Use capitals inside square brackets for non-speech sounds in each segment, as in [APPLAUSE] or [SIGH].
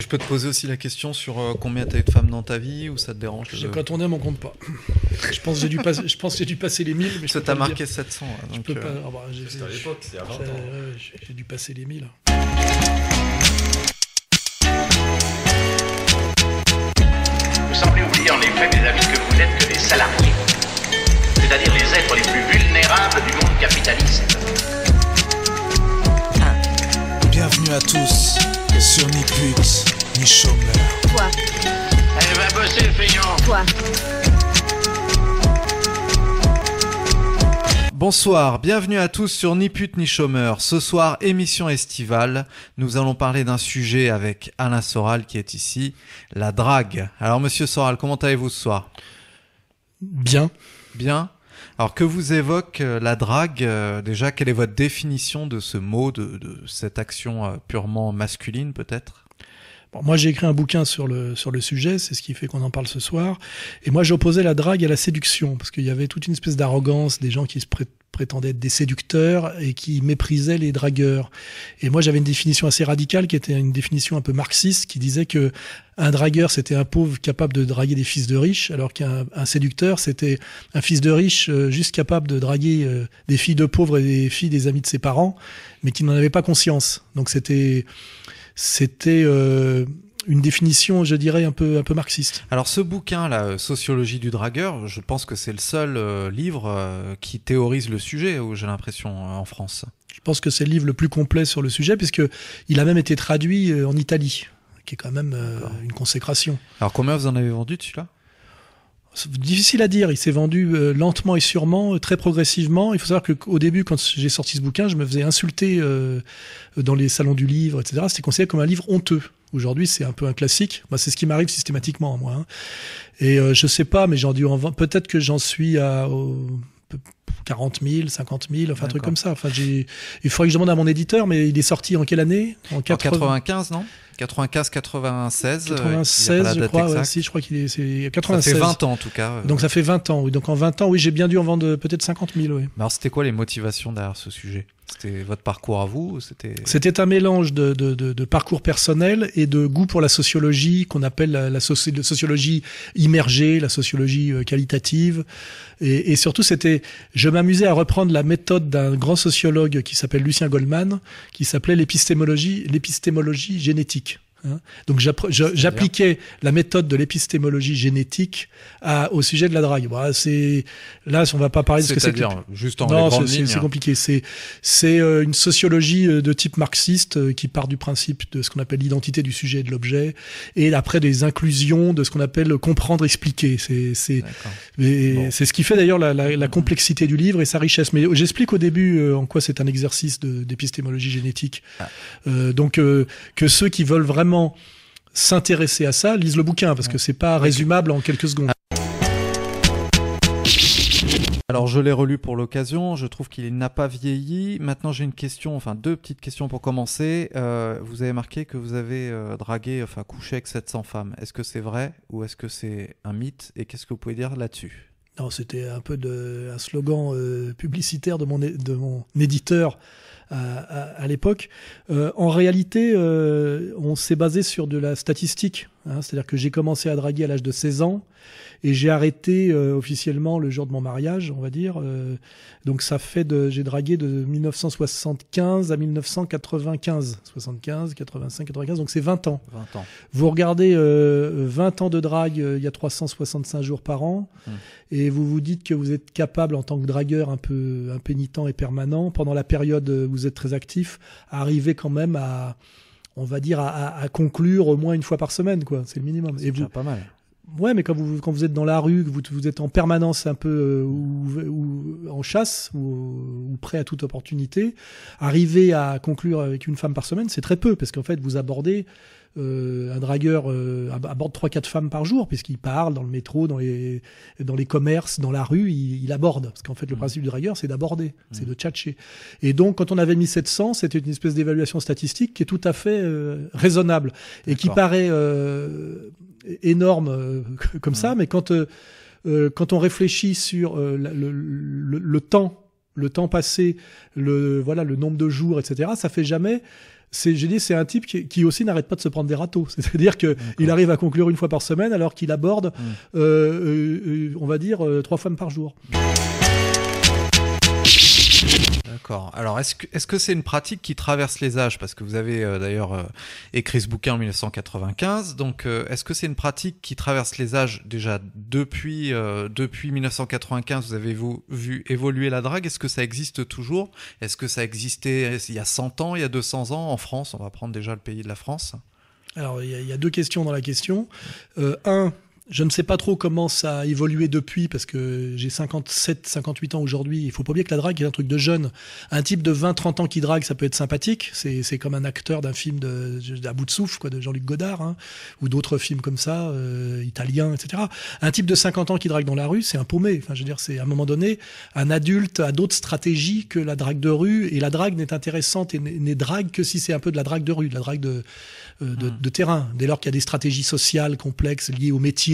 Je peux te poser aussi la question sur euh, combien t'as eu de femmes dans ta vie ou ça te dérange Je- Quand on aime, on compte pas. Je pense que j'ai dû, passer- je pense que j'ai dû passer les 1000, mais je Ça t'a pas marqué dire. 700. hein, Je peux euh, pas. ah bah, j'ai- C'était à l'époque, c'était à 20 j'ai- ans. j'ai- J'ai dû passer les 1000. Vous semblez oublier en effet, mes amis, que vous n'êtes que des salariés. C'est-à-dire les êtres les plus vulnérables du monde capitaliste. Bienvenue à tous sur Ni pute, ni chômeur. Toi, Elle va bosser le feignant. toi, Bonsoir, bienvenue à tous sur Ni pute ni chômeur. Ce soir, émission estivale. Nous allons parler d'un sujet avec Alain Soral qui est ici, la drague. Alors monsieur Soral, comment allez-vous ce soir? Bien. Bien? Alors que vous évoque euh, la drague euh, Déjà, quelle est votre définition de ce mot, de, de cette action euh, purement masculine peut-être? Moi, j'ai écrit un bouquin sur le, sur le sujet, c'est ce qui fait qu'on en parle ce soir. Et moi, j'opposais la drague à la séduction, parce qu'il y avait toute une espèce d'arrogance des gens qui se pré- prétendaient être des séducteurs et qui méprisaient les dragueurs. Et moi, j'avais une définition assez radicale qui était une définition un peu marxiste, qui disait que un dragueur, c'était un pauvre capable de draguer des fils de riches, alors qu'un un séducteur, c'était un fils de riche euh, juste capable de draguer euh, des filles de pauvres et des filles des amis de ses parents, mais qui n'en avait pas conscience. Donc c'était c'était euh, une définition, je dirais, un peu, un peu marxiste. Alors ce bouquin, la Sociologie du dragueur, je pense que c'est le seul euh, livre euh, qui théorise le sujet, j'ai l'impression, en France. Je pense que c'est le livre le plus complet sur le sujet, puisque il a même été traduit en Italie, qui est quand même euh, une consécration. Alors combien vous en avez vendu de celui-là? Difficile à dire. Il s'est vendu euh, lentement et sûrement, euh, très progressivement. Il faut savoir qu'au début, quand j'ai sorti ce bouquin, je me faisais insulter euh, dans les salons du livre, etc. C'était considéré comme un livre honteux. Aujourd'hui, c'est un peu un classique. Moi, c'est ce qui m'arrive systématiquement, moi. hein. Et euh, je sais pas, mais j'en peut-être que j'en suis à 40 000, 50 000, enfin un truc comme ça. Enfin, j'ai. Il faudrait que je demande à mon éditeur, mais il est sorti en quelle année? En En 80 95, non? 95, 96 euh, il y a pas 96, la je crois. ouais, si, je crois qu'il est. C'est Ça 96. fait 20 ans en tout cas. euh. Donc ça fait 20 ans. Oui. Donc en 20 ans, oui, j'ai bien dû en vendre peut-être 50 000. Oui. Mais Alors c'était quoi les motivations derrière ce sujet? C'était votre parcours à vous ou C'était un mélange de, de, de, de parcours personnel et de goût pour la sociologie qu'on appelle la sociologie immergée, la sociologie euh, qualitative. Et, et surtout, c'était, je m'amusais à reprendre la méthode d'un grand sociologue qui s'appelle Lucien Goldman, qui s'appelait l'épistémologie, l'épistémologie génétique. Hein. Donc j'appliquais la méthode de l'épistémologie génétique à, au sujet de la drague. Voilà, c'est là, on va pas parler de ce que c'est que C'est-à-dire juste en non, c'est- c'est compliqué. C'est c'est euh, une sociologie euh, de type marxiste euh, qui part du principe de ce qu'on appelle l'identité du sujet et de l'objet, et après des inclusions de ce qu'on appelle comprendre, expliquer. C'est c'est Bon. c'est ce qui fait d'ailleurs la, la, la complexité du livre et sa richesse. Mais j'explique au début en quoi c'est un exercice d'épistémologie génétique. Ah. Euh, donc euh, que ceux qui veulent vraiment s'intéresser à ça lisent le bouquin parce que c'est pas résumable en quelques secondes. Alors je l'ai relu pour l'occasion, je trouve qu'il n'a pas vieilli. Maintenant j'ai une question, enfin deux petites questions pour commencer. Euh, vous avez marqué que vous avez euh, dragué, enfin couché avec 700 femmes. Est-ce que c'est vrai ou est-ce que c'est un mythe? Et qu'est-ce que vous pouvez dire là-dessus? Non, c'était un peu de, un slogan euh, publicitaire de mon, é- de mon éditeur à, l'époque. Euh, en réalité, euh, on s'est basé sur de la statistique. Hein. C'est-à-dire que j'ai commencé à draguer à l'âge de 16 ans et j'ai arrêté euh, officiellement le jour de mon mariage, on va dire. Euh, donc ça fait de, j'ai dragué de 1975 à 1995, 75, 85, 95. Donc c'est 20 ans. 20 ans. Vous regardez euh, 20 ans de drague, euh, il y a 365 jours par an, Hmm. et vous vous dites que vous êtes capable en tant que dragueur un peu impénitent et permanent, pendant la période où vous êtes très actif, à arriver quand même à, on va dire, à, à- à conclure au moins une fois par semaine, quoi. C'est le minimum. C'est vous, pas mal. ouais, mais quand vous quand vous êtes dans la rue, que vous, vous êtes en permanence un peu euh, ou, ou en chasse ou, ou prêt à toute opportunité, arriver à conclure avec une femme par semaine, c'est très peu parce qu'en fait vous abordez un dragueur euh, ab- aborde trois quatre femmes par jour puisqu'il parle dans le métro, dans les dans les commerces, dans la rue, il, il aborde parce qu'en fait le Mhm. principe du dragueur c'est d'aborder, c'est Mhm. de tchatcher. Et donc quand on avait mis 700, c'était une espèce d'évaluation statistique qui est tout à fait euh, raisonnable et qui paraît euh, énorme euh, [LAUGHS] comme ça, mais quand euh, euh, quand on réfléchit sur euh, la- le, le- le temps, le temps passé, le voilà le nombre de jours, etc., ça fait jamais c'est, j'ai dit, c'est un type qui, qui aussi n'arrête pas de se prendre des râteaux. [LAUGHS] C'est-à-dire que il arrive à conclure une fois par semaine alors qu'il aborde, euh, euh, euh, on va dire, euh, trois femmes par jour. D'accord. Alors, est-ce que est-ce que c'est une pratique qui traverse les âges? Parce que vous avez euh, d'ailleurs euh, écrit ce bouquin en 1995. Donc, euh, est-ce que c'est une pratique qui traverse les âges déjà depuis depuis 1995 Vous avez vous vu évoluer la drague? Est-ce que ça existe toujours? Est-ce que ça existait il y a 100 ans, il y a 200 ans en France? On va prendre déjà le pays de la France. Alors, il y, a- deux questions dans la question. Un, je ne sais pas trop comment ça a évolué depuis parce que j'ai 57, 58 ans aujourd'hui. Il faut pas oublier que la drague est un truc de jeune. Un type de 20, 30 ans qui drague, ça peut être sympathique. C'est, c'est comme un acteur d'un film de, de- à bout de souffle, quoi, de Jean-Luc Godard, hein, ou d'autres films comme ça, euh, italiens, etc. Un type de 50 ans qui drague dans la rue, c'est un paumé. Enfin, je veux dire, c'est à un moment donné, un adulte a d'autres stratégies que la drague de rue, et la drague n'est intéressante et n'est drague que si c'est un peu de la drague de rue, de la drague de, euh, de, de terrain. Dès lors qu'il y a des stratégies sociales complexes liées au métier,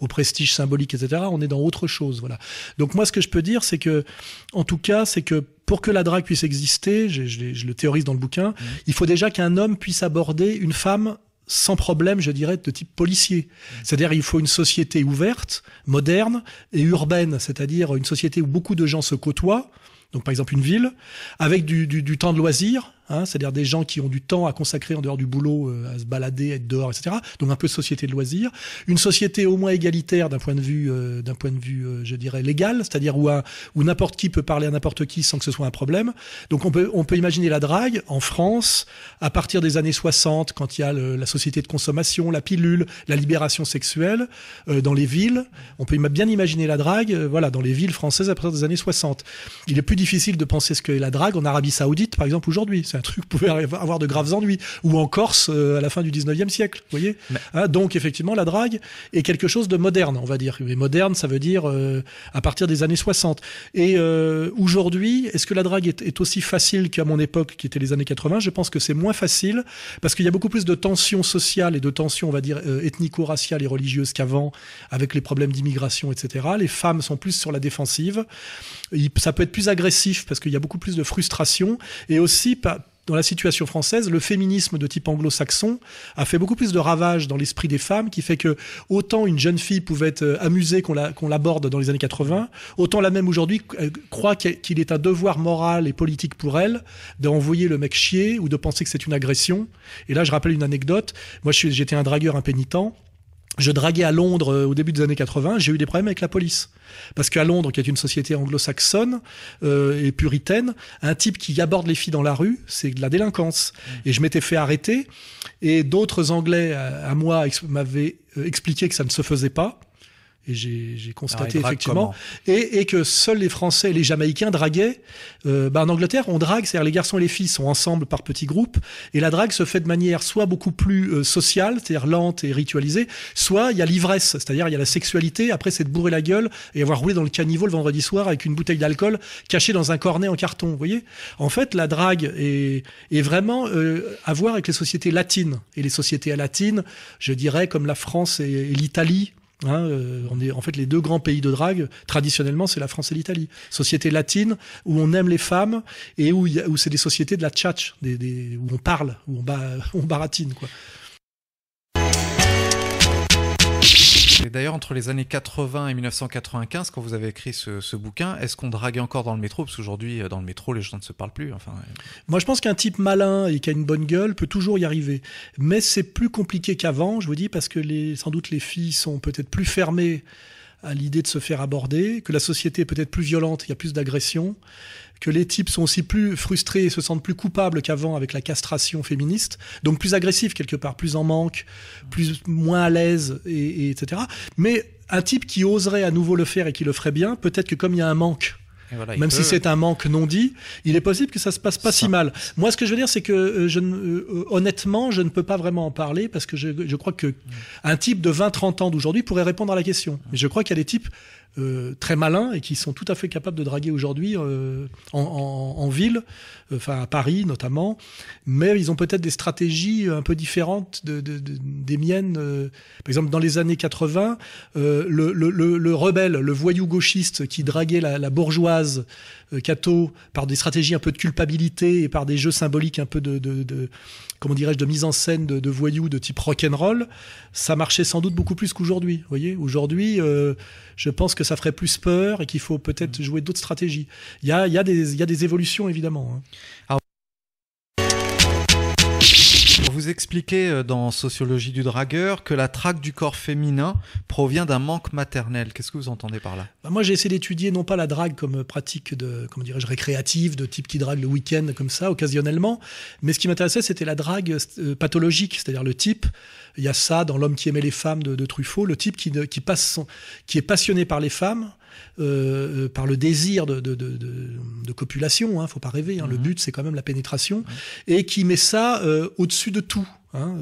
au prestige symbolique, etc., on est dans autre chose. Voilà. Donc moi, ce que je peux dire, c'est que, en tout cas, c'est que pour que la drague puisse exister, je, je l'ai- je le théorise dans le bouquin, il faut déjà qu'un homme puisse aborder une femme sans problème, je dirais, de type policier. C'est-à-dire, il faut une société ouverte, moderne et urbaine, c'est-à-dire une société où beaucoup de gens se côtoient, donc par exemple une ville, avec du, du, du temps de loisir, hein, c'est-à-dire des gens qui ont du temps à consacrer en dehors du boulot, euh, à se balader, à être dehors, etc. Donc un peu société de loisirs, une société au moins égalitaire d'un point de vue, euh, d'un point de vue, euh, je dirais légal, c'est-à-dire où, un- où n'importe qui peut parler à n'importe qui sans que ce soit un problème. Donc on peut, on peut imaginer la drague en France à partir des années 60, quand il y a le- la société de consommation, la pilule, la libération sexuelle euh, dans les villes. On peut bien imaginer la drague, euh, voilà, dans les villes françaises à partir des années 60. Il est plus difficile de penser ce qu'est la drague en Arabie Saoudite, par exemple, aujourd'hui. Un truc pouvait avoir de graves ennuis. Ou en Corse euh, à la fin du 19e siècle, vous voyez Mais- Hein, Donc, effectivement, la drague est quelque chose de moderne, on va dire. Et moderne, ça veut dire euh, à partir des années 60. Et euh, aujourd'hui, est-ce que la drague est, est aussi facile qu'à mon époque, qui était les années 80 Je pense que c'est moins facile, parce qu'il y a beaucoup plus de tensions sociales et de tensions, on va dire, euh, ethnico-raciales et religieuses qu'avant, avec les problèmes d'immigration, etc. Les femmes sont plus sur la défensive. Il- ça peut être plus agressif, parce qu'il y a beaucoup plus de frustration, et aussi... pas dans la situation française, le féminisme de type anglo-saxon a fait beaucoup plus de ravages dans l'esprit des femmes, qui fait que autant une jeune fille pouvait être euh, amusée qu'on la- qu'on l'aborde dans les années 80, autant la même aujourd'hui euh, croit qu'il est un devoir moral et politique pour elle d'envoyer le mec chier ou de penser que c'est une agression. Et là, je rappelle une anecdote. Moi, j'étais un dragueur impénitent. Je draguais à Londres euh, au début des années 80, j'ai eu des problèmes avec la police. Parce qu'à Londres, qui est une société anglo-saxonne euh, et puritaine, un type qui aborde les filles dans la rue, c'est de la délinquance. Et je m'étais fait arrêter, et d'autres Anglais à, à moi ex- m'avaient euh, expliqué que ça ne se faisait pas. Et j'ai Alors, constaté drague effectivement et, et que seuls les Français et les Jamaïcains draguaient. Euh, bah, en Angleterre, on drague, c'est-à-dire les garçons et les filles sont ensemble par petits groupes, et la drague se fait de manière soit beaucoup plus euh, sociale, c'est-à-dire lente et ritualisée, soit il y a l'ivresse, c'est-à-dire il y a la sexualité. Après, c'est de bourrer la gueule et avoir roulé dans le caniveau le vendredi soir avec une bouteille d'alcool cachée dans un cornet en carton. Vous voyez? En fait, la drague est, est vraiment euh, à voir avec les sociétés latines et les sociétés latines, je dirais comme la France et, et l'Italie. Hein, euh, on est en fait les deux grands pays de drague. Traditionnellement, c'est la France et l'Italie. Société latine où on aime les femmes et où, où c'est des sociétés de la tchatch, des, des- où on parle, où on, [LAUGHS] on baratine quoi. D'ailleurs, entre les années 80 et 1995, quand vous avez écrit ce, bouquin, est-ce qu'on draguait encore dans le métro? Parce qu'aujourd'hui, euh, dans le métro, les gens ne se parlent plus. Enfin, Moi, je pense qu'un type malin et qui a une bonne gueule peut toujours y arriver. Mais c'est plus compliqué qu'avant, je vous dis, parce que sans doute les filles sont peut-être plus fermées à l'idée de se faire aborder, que la société est peut-être plus violente, il y a plus d'agression, que les types sont aussi plus frustrés et se sentent plus coupables qu'avant avec la castration féministe, donc plus agressifs quelque part, plus en manque, plus moins à l'aise, et, et etc. Mais un type qui oserait à nouveau le faire et qui le ferait bien, peut-être que comme il y a un manque, voilà, même peut- si c'est un manque non dit, il est possible que ça se passe pas Ça. si mal. Moi, ce que je veux dire, c'est que euh, je euh, honnêtement, je ne peux pas vraiment en parler parce que je, je crois que un type de 20-30 ans d'aujourd'hui pourrait répondre à la question. Mais je crois qu'il y a des types euh, très malins et qui sont tout à fait capables de draguer aujourd'hui euh, en, en, en, ville, enfin à Paris notamment, mais ils ont peut-être des stratégies un peu différentes de, de, de, des miennes. par exemple, dans les années 80, le, le, le, le, rebelle, le voyou gauchiste qui draguait la, la bourgeoise Cato par des stratégies un peu de culpabilité et par des jeux symboliques un peu de, de, de comment dirais-je, de mise en scène de, de voyous de type rock'n'roll, ça marchait sans doute beaucoup plus qu'aujourd'hui. Voyez, aujourd'hui, euh, je pense que ça ferait plus peur et qu'il faut peut-être jouer d'autres stratégies. Il y a, il y, a des, il y a des évolutions évidemment. Hein. Alors, expliquez euh, dans Sociologie du dragueur que la traque du corps féminin provient d'un manque maternel. Qu'est-ce que vous entendez par là? Bah Moi, j'ai essayé d'étudier non pas la drague comme pratique de, comment dirais-je, récréative, de type qui drague le week-end comme ça, occasionnellement, mais ce qui m'intéressait, c'était la drague euh, pathologique, c'est-à-dire le type. Il y a ça dans L'homme qui aimait les femmes de, Truffaut, le type qui, passe qui est passionné par les femmes, euh, par le désir de, de, de, de copulation, hein, faut pas rêver, hein, mmh. le but c'est quand même la pénétration, mmh. et qui met ça euh, au-dessus de tout. Hein,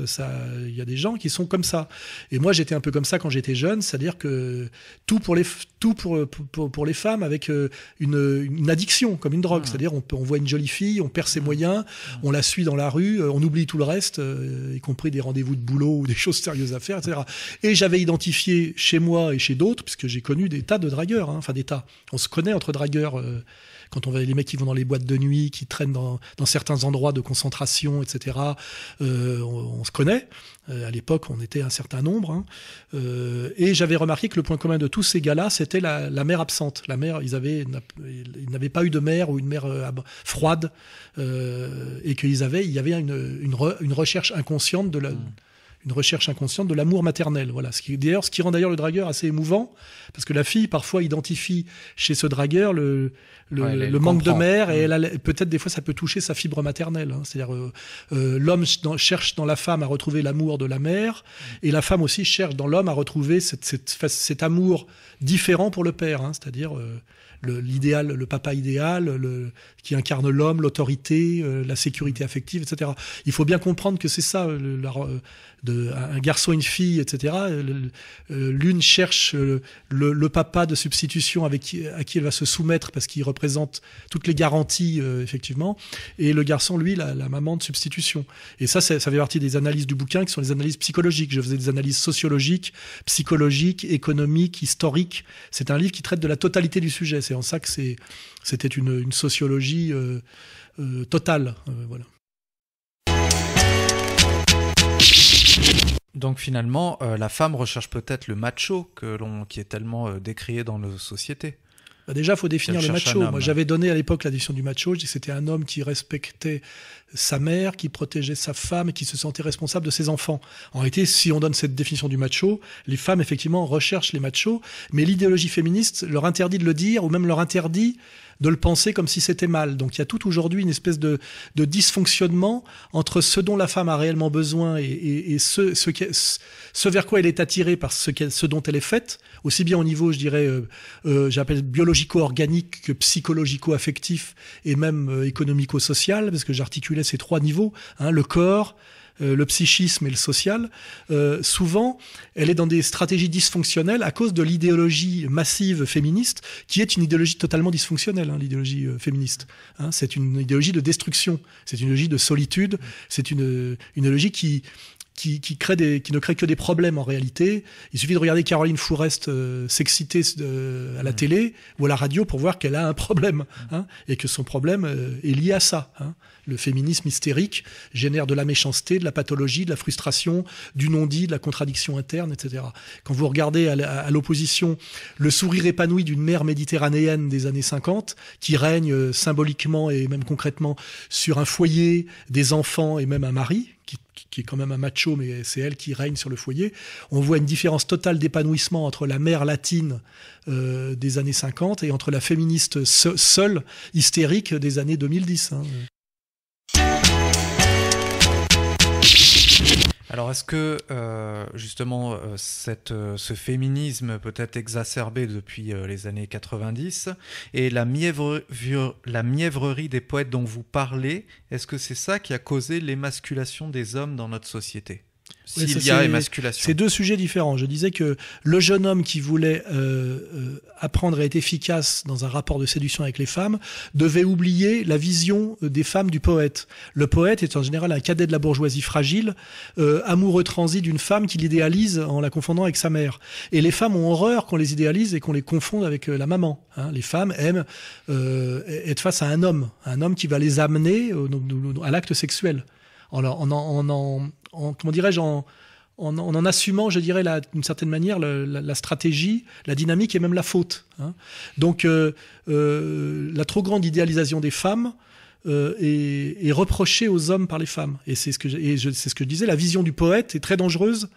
il y a des gens qui sont comme ça. Et moi, j'étais un peu comme ça quand j'étais jeune, c'est-à-dire que tout pour les tout pour pour, pour les femmes avec euh, une, une, addiction comme une drogue, c'est-à-dire on, on voit une jolie fille, on perd ses moyens, on la suit dans la rue, on oublie tout le reste, euh, y compris des rendez-vous de boulot ou des [LAUGHS] choses sérieuses à faire, etc. Et j'avais identifié chez moi et chez d'autres, puisque j'ai connu des tas de dragueurs, hein, enfin des tas. On se connaît entre dragueurs. Euh, quand on voit les mecs qui vont dans les boîtes de nuit, qui traînent dans, dans certains endroits de concentration, etc. Euh, on, on, se connaît. Euh, à l'époque, on était un certain nombre. Hein. Euh, et j'avais remarqué que le point commun de tous ces gars-là, c'était la, la, mère absente. La mère, ils avaient, ils n'avaient pas eu de mère ou une mère euh, froide, et qu'ils avaient, il y avait une, une, re, une recherche inconsciente de la. Mmh une recherche inconsciente de l'amour maternel. Voilà, ce qui d'ailleurs ce qui rend d'ailleurs le dragueur assez émouvant parce que la fille parfois identifie chez ce dragueur le le, ouais, le manque comprend. de mère et elle peut-être des fois ça peut toucher sa fibre maternelle. Hein. C'est-à-dire euh, euh, l'homme cherche dans la femme à retrouver l'amour de la mère et la femme aussi cherche dans l'homme à retrouver cette, cette, cet amour différent pour le père. Hein. C'est-à-dire euh, l'idéal, le, le, papa idéal, le, qui incarne l'homme, l'autorité, euh, la sécurité affective, etc. Il faut bien comprendre que c'est ça, le, la, de, un garçon, une fille, etc. L'une cherche le, le, papa de substitution avec qui, à qui elle va se soumettre parce qu'il représente toutes les garanties, euh, effectivement, et le garçon, lui, la, la, maman de substitution. Et ça, ça fait partie des analyses du bouquin qui sont les analyses psychologiques. Je faisais des analyses sociologiques, psychologiques, économiques, historiques. C'est un livre qui traite de la totalité du sujet. C'est en ça que c'était une, une, sociologie euh, euh, totale. Euh, voilà. Donc finalement, euh, la femme recherche peut-être le macho que l'on, qui est tellement euh, décrié dans nos sociétés. Bah déjà, faut définir le macho. Moi, j'avais donné à l'époque la définition du macho. Je dis que c'était un homme qui respectait sa mère, qui protégeait sa femme et qui se sentait responsable de ses enfants. En réalité, si on donne cette définition du macho, les femmes, effectivement, recherchent les machos, mais l'idéologie féministe leur interdit de le dire ou même leur interdit de le penser comme si c'était mal. Donc il y a tout aujourd'hui une espèce de, de, dysfonctionnement entre ce dont la femme a réellement besoin et, et, ce, ce, ce, vers quoi elle est attirée par ce, ce, dont elle est faite, aussi bien au niveau, je dirais, euh, euh, j'appelle biologico-organique que psychologico-affectif et même euh, économico-social, parce que j'articulais ces trois niveaux, hein, le corps, euh, le psychisme et le social, euh, souvent, elle est dans des stratégies dysfonctionnelles à cause de l'idéologie massive féministe, qui est une idéologie totalement dysfonctionnelle, hein, l'idéologie euh, féministe. Hein, c'est une idéologie de destruction, c'est une idéologie de solitude, c'est une, une idéologie qui, qui, qui, crée des, qui ne crée que des problèmes en réalité. Il suffit de regarder Caroline Fourest euh, s'exciter euh, à la mmh. télé ou à la radio pour voir qu'elle a un problème hein, et que son problème euh, est lié à ça. Hein. Le féminisme hystérique génère de la méchanceté, de la pathologie, de la frustration, du non-dit, de la contradiction interne, etc. Quand vous regardez à l'opposition le sourire épanoui d'une mère méditerranéenne des années 50 qui règne euh, symboliquement et même concrètement sur un foyer, des enfants et même un mari, qui, qui est quand même un macho, mais c'est elle qui règne sur le foyer. On voit une différence totale d'épanouissement entre la mère latine euh, des années 50 et entre la féministe se seule, hystérique des années 2010. Hein. Alors est-ce que euh, justement euh, euh, ce féminisme peut être exacerbé depuis les années 90 et la, mièvre, la mièvrerie des poètes dont vous parlez, est-ce que c'est ça qui a causé l'émasculation des hommes dans notre société? S'il y a émasculation. C'est deux sujets différents. Je disais que le jeune homme qui voulait euh, euh, apprendre à être efficace dans un rapport de séduction avec les femmes devait oublier la vision euh, des femmes du poète. Le poète est en général un cadet de la bourgeoisie fragile, euh, amoureux transi d'une femme qu'il idéalise en la confondant avec sa mère. Et les femmes ont horreur qu'on les idéalise et qu'on les confonde avec euh, la maman. hein. Les femmes aiment euh, être face à un homme, un homme qui va les amener à l'acte sexuel. En, en, en, en- en- comment dirais-je en, en, assumant, je dirais, d'une certaine manière, la, stratégie, la dynamique et même la faute. hein. Donc, euh, euh, la trop grande idéalisation des femmes euh, est, reprochée aux hommes par les femmes. Et c'est ce que je- c'est ce que je disais. La vision du poète est très dangereuse.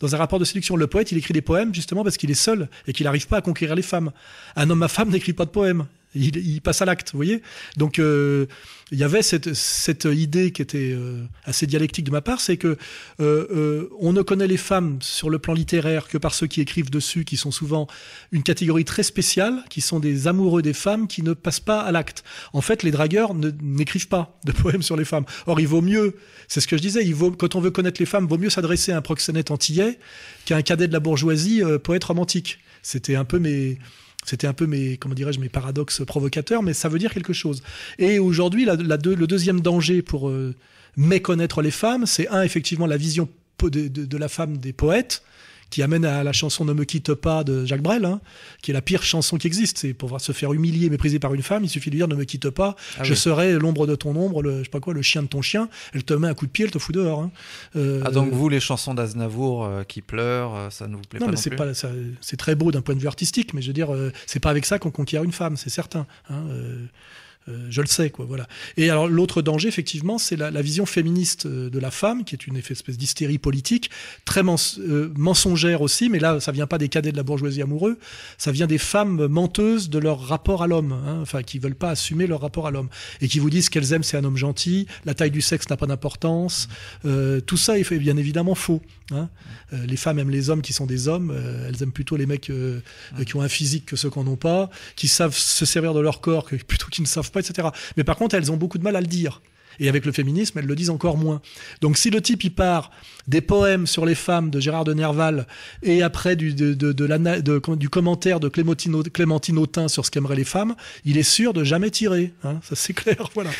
Dans un rapport de séduction, le poète, il écrit des poèmes justement parce qu'il est seul et qu'il n'arrive pas à conquérir les femmes. Un homme à femme n'écrit pas de poèmes. Il, passe à l'acte, vous voyez. Donc, euh, il y avait cette, idée qui était euh, assez dialectique de ma part, c'est que euh, on ne connaît les femmes sur le plan littéraire que par ceux qui écrivent dessus, qui sont souvent une catégorie très spéciale, qui sont des amoureux des femmes qui ne passent pas à l'acte. En fait, les dragueurs n'écrivent pas de poèmes sur les femmes. Or, il vaut mieux, c'est ce que je disais, quand on veut connaître les femmes, vaut mieux s'adresser à un proxénète antillais qu'à un cadet de la bourgeoisie poète romantique. C'était un peu mes c'était un peu mes, comment dirais-je, mes paradoxes provocateurs, mais ça veut dire quelque chose. Et aujourd'hui, le deuxième danger pour euh, méconnaître les femmes, c'est un, effectivement, la vision de la femme des poètes, qui amène à la chanson Ne me quitte pas de Jacques Brel, hein, qui est la pire chanson qui existe. C'est pour se faire humilier, mépriser par une femme, il suffit de dire Ne me quitte pas, Ah je oui. serai l'ombre de ton ombre, le, je sais pas quoi, le chien de ton chien. Elle te met un coup de pied, elle te fout dehors. hein. Euh, Ah, donc vous, les chansons d'Aznavour euh, qui pleurent, euh, ça ne vous plaît non, pas mais non plus pas c'est très beau d'un point de vue artistique, mais je veux dire, c'est pas avec ça qu'on conquiert une femme, c'est certain. hein, euh, je le sais, quoi. Voilà. Et alors l'autre danger, effectivement, c'est la, la vision féministe euh, de la femme, qui est une espèce d'hystérie politique, très mens- euh, mensongère aussi. Mais là, ça vient pas des cadets de la bourgeoisie amoureux, ça vient des femmes menteuses de leur rapport à l'homme, hein, enfin qui veulent pas assumer leur rapport à l'homme et qui vous disent qu'elles aiment c'est un homme gentil, la taille du sexe n'a pas d'importance. Euh, tout ça est bien évidemment faux. hein. Les femmes aiment les hommes qui sont des hommes, elles aiment plutôt les mecs euh, qui ont un physique que ceux qui n'en ont pas, qui savent se servir de leur corps que plutôt qu'ils ne savent pas, etc. Mais par contre, elles ont beaucoup de mal à le dire. Et avec le féminisme, elles le disent encore moins. Donc si le type il part des poèmes sur les femmes de Gérard de Nerval et après du, de, de, de l'ana- de- du commentaire de Clémentine, Clémentine Autain sur ce qu'aimeraient les femmes, il est sûr de jamais tirer. hein. ça c'est clair, [LAUGHS] voilà.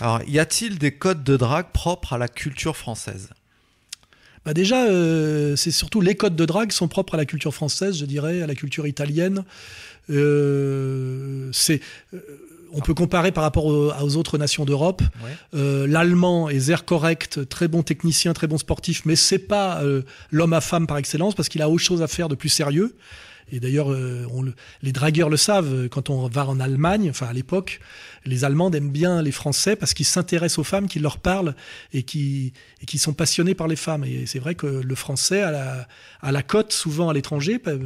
Alors, y a-t-il des codes de drague propres à la culture française? Bah déjà, euh, c'est surtout les codes de drague sont propres à la culture française, je dirais, à la culture italienne. Euh, c'est, euh, on peut comparer par rapport aux, aux autres nations d'Europe. Ouais. Euh, L'allemand est zère correct, très bon technicien, très bon sportif, mais c'est pas euh, l'homme à femme par excellence parce qu'il a autre chose à faire de plus sérieux. Et d'ailleurs, euh, le- les dragueurs le savent. Quand on va en Allemagne, enfin à l'époque, les Allemandes aiment bien les Français parce qu'ils s'intéressent aux femmes, qu'ils leur parlent et qui et qui sont passionnés par les femmes. Et c'est vrai que le Français a la, a la cote souvent à l'étranger, euh,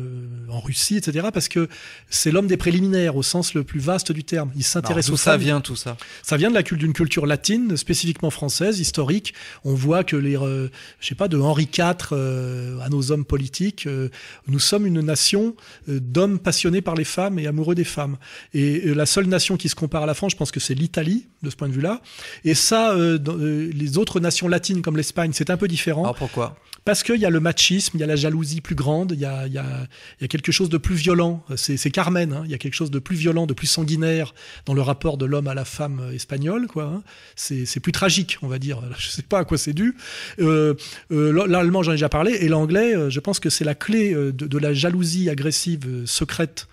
en Russie, etc. Parce que c'est l'homme des préliminaires au sens le plus vaste du terme. Il s'intéresse D'où aux ça femmes. vient tout ça Ça vient de la d'une culture latine, spécifiquement française, historique. On voit que les, euh, je sais pas, de Henri IV euh, à nos hommes politiques, euh, nous sommes une nation euh, d'hommes passionnés par les femmes et amoureux des femmes. Et euh, la seule nation qui se compare à la France, je pense que c'est l'Italie de ce point de vue-là. Et ça, euh, dans, les autres nations latines comme l'Espagne, c'est un peu différent. Alors pourquoi? Parce qu'il y a le machisme, il y a la jalousie plus grande, il y a, y a- y a quelque chose de plus violent. C'est Carmen, hein. il y a quelque chose de plus violent, de plus sanguinaire dans le rapport de l'homme à la femme espagnole. quoi. hein. C'est plus tragique, on va dire. [LAUGHS] Je sais pas à quoi c'est dû. Euh, euh, L'allemand, j'en ai déjà parlé, et l'anglais, je pense que c'est la clé de, de la jalousie agressive euh, secrète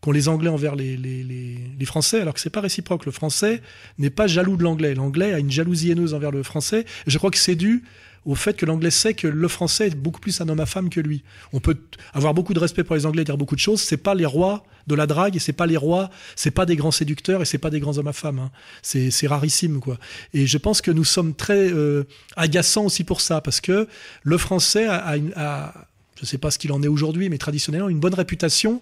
qu'ont les Anglais envers les, Français, alors que c'est pas réciproque. Le Français n'est pas jaloux de l'Anglais. L'Anglais a une jalousie haineuse envers le Français. Et je crois que c'est dû au fait que l'Anglais sait que le Français est beaucoup plus un homme à femme que lui. On peut avoir beaucoup de respect pour les Anglais, dire beaucoup de choses. C'est pas les rois de la drague et c'est pas les rois, c'est pas des grands séducteurs et c'est pas des grands hommes à femmes. hein. C'est rarissime quoi. Et je pense que nous sommes très euh, agaçants aussi pour ça parce que le Français a, a une, a- je sais pas ce qu'il en est aujourd'hui, mais traditionnellement une bonne réputation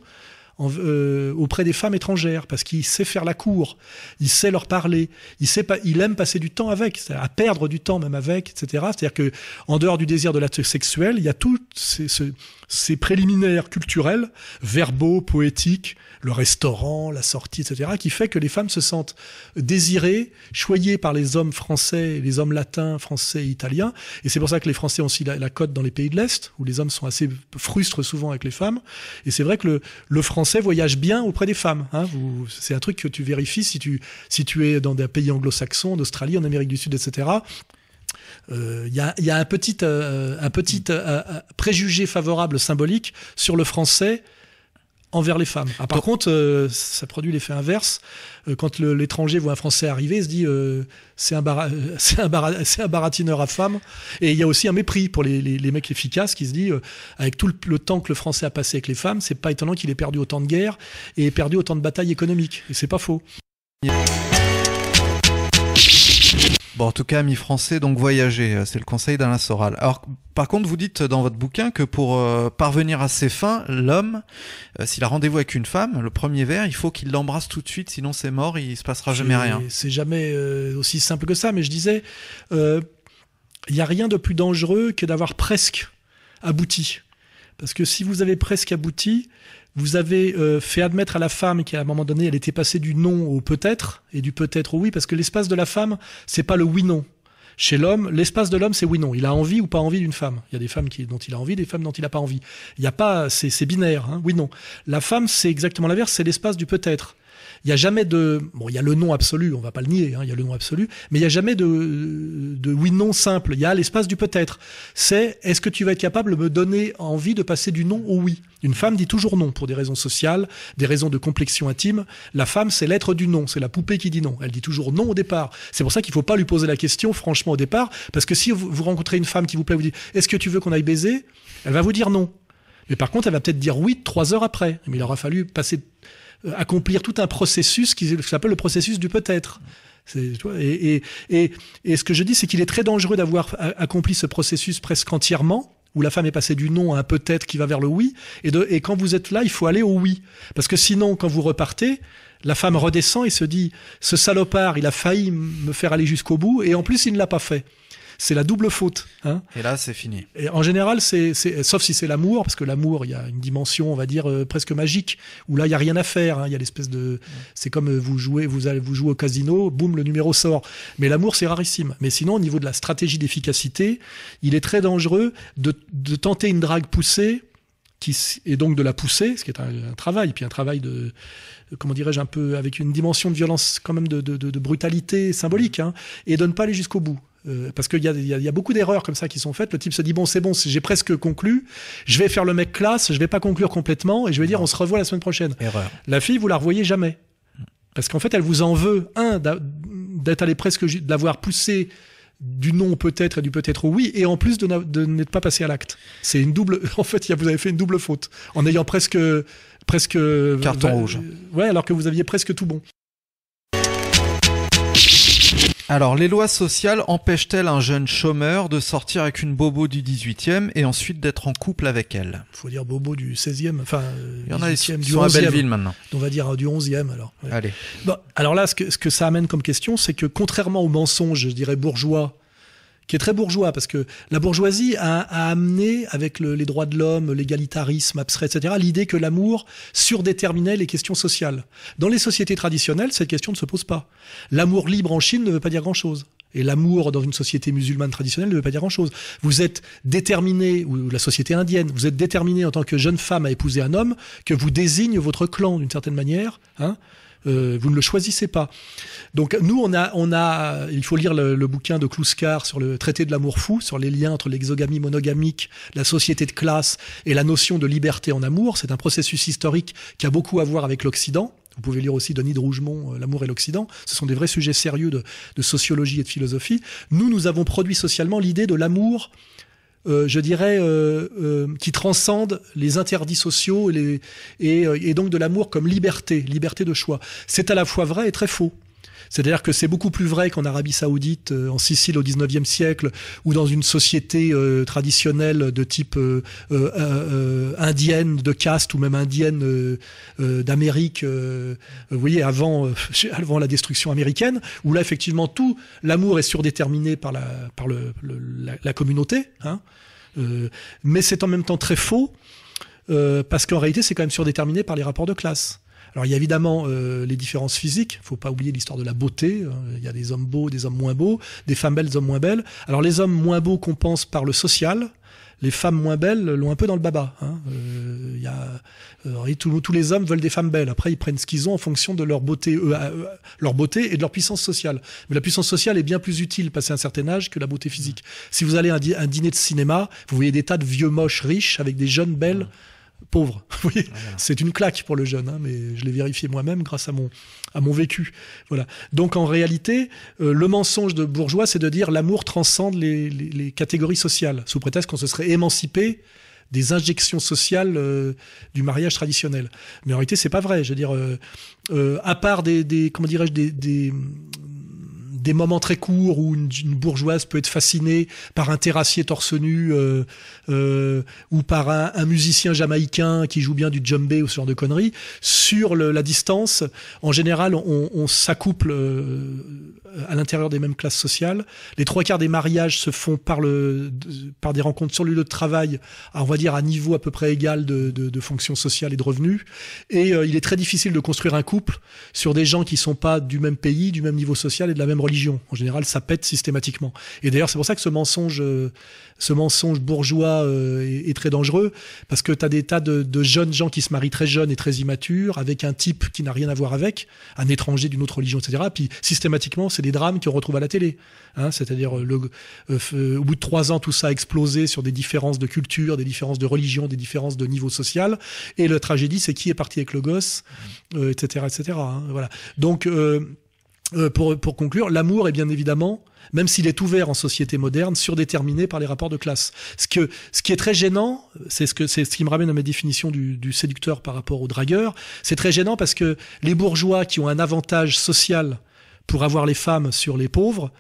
euh, auprès des femmes étrangères parce qu'il sait faire la cour, il sait leur parler, il sait pas, il aime passer du temps avec, à perdre du temps même avec, etc. C'est-à-dire que en dehors du désir de l'acte sexuel, il y a tous ces, ce- ces préliminaires culturels, verbaux, poétiques, le restaurant, la sortie, etc., qui fait que les femmes se sentent désirées, choyées par les hommes français, les hommes latins, français italiens. Et c'est pour ça que les Français ont aussi la, cote dans les pays de l'Est, où les hommes sont assez frustres souvent avec les femmes. Et c'est vrai que le, le français voyage bien auprès des femmes. Hein. C'est un truc que tu vérifies si tu, si tu es dans des pays anglo-saxons, en Australie, en Amérique du Sud, etc. Euh, Il y, a, y a un petit, euh, un petit euh, euh, préjugé favorable symbolique sur le français envers les femmes. Ah, par contre, euh, ça produit l'effet inverse. Euh, quand l'étranger voit un Français arriver, il se dit euh, c'est un, bara- [LAUGHS] c'est un, bara- c'est un baratineur à femmes. Et il y a aussi un mépris pour les, les- les mecs efficaces qui se dit avec tout le, le temps que le Français a passé avec les femmes, c'est pas étonnant qu'il ait perdu autant de guerres et ait perdu autant de batailles économiques. Et c'est pas faux. Bon, en tout cas, amis français, donc voyager, euh, c'est le conseil d'Alain Soral. Alors, par contre, vous dites dans votre bouquin que pour euh, parvenir à ses fins, l'homme, euh, s'il a rendez-vous avec une femme, le premier verre, il faut qu'il l'embrasse tout de suite, sinon c'est mort, il se passera jamais rien. C'est jamais euh, aussi simple que ça, mais je disais, il n'y a rien de plus dangereux que d'avoir presque abouti. Parce que si vous avez presque abouti, vous avez euh, fait admettre à la femme qu'à un moment donné, elle était passée du non au peut-être et du peut-être au oui, parce que l'espace de la femme, c'est pas le oui-non. Chez l'homme, l'espace de l'homme, c'est oui-non. Il a envie ou pas envie d'une femme. Il y a des femmes qui, dont il a envie, des femmes dont il n'a pas envie. Il n'y a pas, c'est c'est binaire, hein, oui-non. La femme, c'est exactement l'inverse, c'est l'espace du peut-être. Il n'y a jamais de, bon, il y a le non absolu, on va pas le nier, hein, il y a le non absolu, mais il n'y a jamais de, de oui-non simple. Il y a l'espace du peut-être. C'est, est-ce que tu vas être capable de me donner envie de passer du non au oui? Une femme dit toujours non pour des raisons sociales, des raisons de complexion intime. La femme, c'est l'être du non, c'est la poupée qui dit non. Elle dit toujours non au départ. C'est pour ça qu'il faut pas lui poser la question franchement au départ, parce que si vous, rencontrez une femme qui vous plaît, vous dites, est-ce que tu veux qu'on aille baiser? Elle va vous dire non. Mais par contre, elle va peut-être dire oui trois heures après. Mais il aura fallu passer, accomplir tout un processus qui s'appelle le processus du peut-être. Et, et, et, et ce que je dis, c'est qu'il est très dangereux d'avoir accompli ce processus presque entièrement, où la femme est passée du non à un peut-être qui va vers le oui. Et, de, et quand vous êtes là, il faut aller au oui. Parce que sinon, quand vous repartez, la femme redescend et se dit, ce salopard, il a failli me faire aller jusqu'au bout, et en plus, il ne l'a pas fait. C'est la double faute. Hein Et là, c'est fini. et en général, c'est, sauf si c'est l'amour, parce que l'amour, il y a une dimension, on va dire, euh, presque magique, où là, il y a rien à faire. hein. Il y a l'espèce de, c'est comme euh, vous jouez, vous allez, vous jouez au casino, boum, le numéro sort. Mais l'amour, c'est rarissime. Mais sinon, au niveau de la stratégie d'efficacité, il est très dangereux de, de tenter une drague poussée, qui, et donc de la pousser, ce qui est un, un travail, puis un travail de, comment dirais-je, un peu avec une dimension de violence, quand même de, de, de, de brutalité symbolique, hein, et de ne pas aller jusqu'au bout. Euh, parce qu'il y a, y, y beaucoup d'erreurs comme ça qui sont faites. Le type se dit bon c'est bon, j'ai presque conclu, je vais faire le mec classe, je vais pas conclure complètement et je vais dire on se revoit la semaine prochaine. Erreur. La fille vous la revoyez jamais parce qu'en fait elle vous en veut un d'être allé presque de l'avoir poussé du non peut-être et du peut-être oui et en plus de, de n'être pas passé à l'acte. C'est une double. [LAUGHS] En fait, vous avez fait une double faute en ayant presque presque Carton va- rouge. Ouais, alors que vous aviez presque tout bon. Alors, les lois sociales empêchent-elles un jeune chômeur de sortir avec une bobo du 18e et ensuite d'être en couple avec elle? Faut dire bobo du 16e, enfin Il y en a qui 18e, du sont à 11e. Belleville maintenant. On va dire euh, du 11e alors. Ouais. Allez. Bon, alors là, ce que, ce que ça amène comme question, c'est que contrairement au mensonge, je dirais bourgeois, qui est très bourgeois, parce que la bourgeoisie a, amené, avec le- les droits de l'homme, l'égalitarisme abstrait, etc., l'idée que l'amour surdéterminait les questions sociales. Dans les sociétés traditionnelles, cette question ne se pose pas. L'amour libre en Chine ne veut pas dire grand-chose. Et l'amour dans une société musulmane traditionnelle ne veut pas dire grand-chose. Vous êtes déterminé, ou la société indienne, vous êtes déterminé en tant que jeune femme à épouser un homme que vous désigne votre clan d'une certaine manière. Hein euh, vous ne le choisissez pas. Donc nous, on a, on a, il faut lire le, bouquin de Kluskar sur le traité de l'amour fou, sur les liens entre l'exogamie monogamique, la société de classe et la notion de liberté en amour. C'est un processus historique qui a beaucoup à voir avec l'Occident. Vous pouvez lire aussi Denis de Rougemont, euh, L'amour et l'Occident. Ce sont des vrais sujets sérieux de, de sociologie et de philosophie. Nous, nous avons produit socialement l'idée de l'amour euh, je dirais, euh, euh, qui transcende les interdits sociaux et, les, et, euh, et donc de l'amour comme liberté, liberté de choix. C'est à la fois vrai et très faux. C'est-à-dire que c'est beaucoup plus vrai qu'en Arabie Saoudite, euh, en Sicile au 19e siècle, ou dans une société euh, traditionnelle de type euh, indienne de caste ou même indienne d'Amérique, vous voyez, avant, [LAUGHS] avant la destruction américaine, où là effectivement tout l'amour est surdéterminé par la, par le, la, communauté, hein, mais c'est en même temps très faux. parce qu'en réalité, c'est quand même surdéterminé par les rapports de classe. Alors il y a évidemment euh, les différences physiques, il faut pas oublier l'histoire de la beauté, hein. il y a des hommes beaux, des hommes moins beaux, des femmes belles, des hommes moins belles. Alors les hommes moins beaux compensent par le social, les femmes moins belles l'ont un peu dans le baba. Hein. Euh, y a, euh, tous, les hommes veulent des femmes belles. Après, ils prennent ce qu'ils ont en fonction de leur beauté, leur beauté et de leur puissance sociale. Mais la puissance sociale est bien plus utile passé un certain âge que la beauté physique. Si vous allez à un, dîner de cinéma, vous voyez des tas de vieux moches riches avec des jeunes belles pauvre. [LAUGHS] C'est une claque pour le jeune, hein, mais je l'ai vérifié moi-même grâce à mon, à mon vécu. Voilà. Donc en réalité, euh, le mensonge de bourgeois, c'est de dire l'amour transcende les, les, catégories sociales, sous prétexte qu'on se serait émancipé des injections sociales euh, du mariage traditionnel. Mais en réalité, c'est pas vrai. Je veux dire, euh, à part des, des comment dirais-je, des, des, des moments très courts où une, bourgeoise peut être fascinée par un terrassier torse nu euh, euh, ou par un, musicien jamaïcain qui joue bien du djembé ou ce genre de conneries. Sur la distance, en général, on, s'accouple euh, à l'intérieur des mêmes classes sociales. Les trois quarts des mariages se font par, le, par des rencontres sur le lieu de travail, on va dire à niveau à peu près égal de, de, de fonctions et de revenus. Et il est très difficile de construire un couple sur des gens qui sont pas du même pays, du même niveau social et de la même religion en général, ça pète systématiquement. Et d'ailleurs, c'est pour ça que ce mensonge, euh, ce mensonge bourgeois euh, est, très dangereux, parce que tu as des tas de, jeunes gens qui se marient très jeunes et très immatures, avec un type qui n'a rien à voir avec, un étranger d'une autre religion, etc. Puis systématiquement, c'est des drames qu'on retrouve à la télé. Hein, C'est-à-dire, euh, au bout de trois ans, tout ça a explosé sur des différences de culture, des différences de religion, des différences de niveau social. Et la tragédie, c'est qui est parti avec le gosse, etc., etc. Hein, voilà. Donc euh, pour, pour conclure, l'amour est bien évidemment, même s'il est ouvert en société moderne, surdéterminé par les rapports de classe. Ce, que, ce qui est très gênant, c'est ce, que, c'est ce qui me ramène à ma définition du, du séducteur par rapport au dragueur, c'est très gênant parce que les bourgeois qui ont un avantage social pour avoir les femmes sur les pauvres,